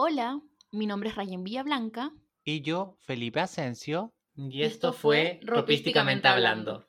Hola, mi nombre es Rayen Villablanca. Y yo, Felipe Asensio. Y esto fue Ropísticamente Hablando.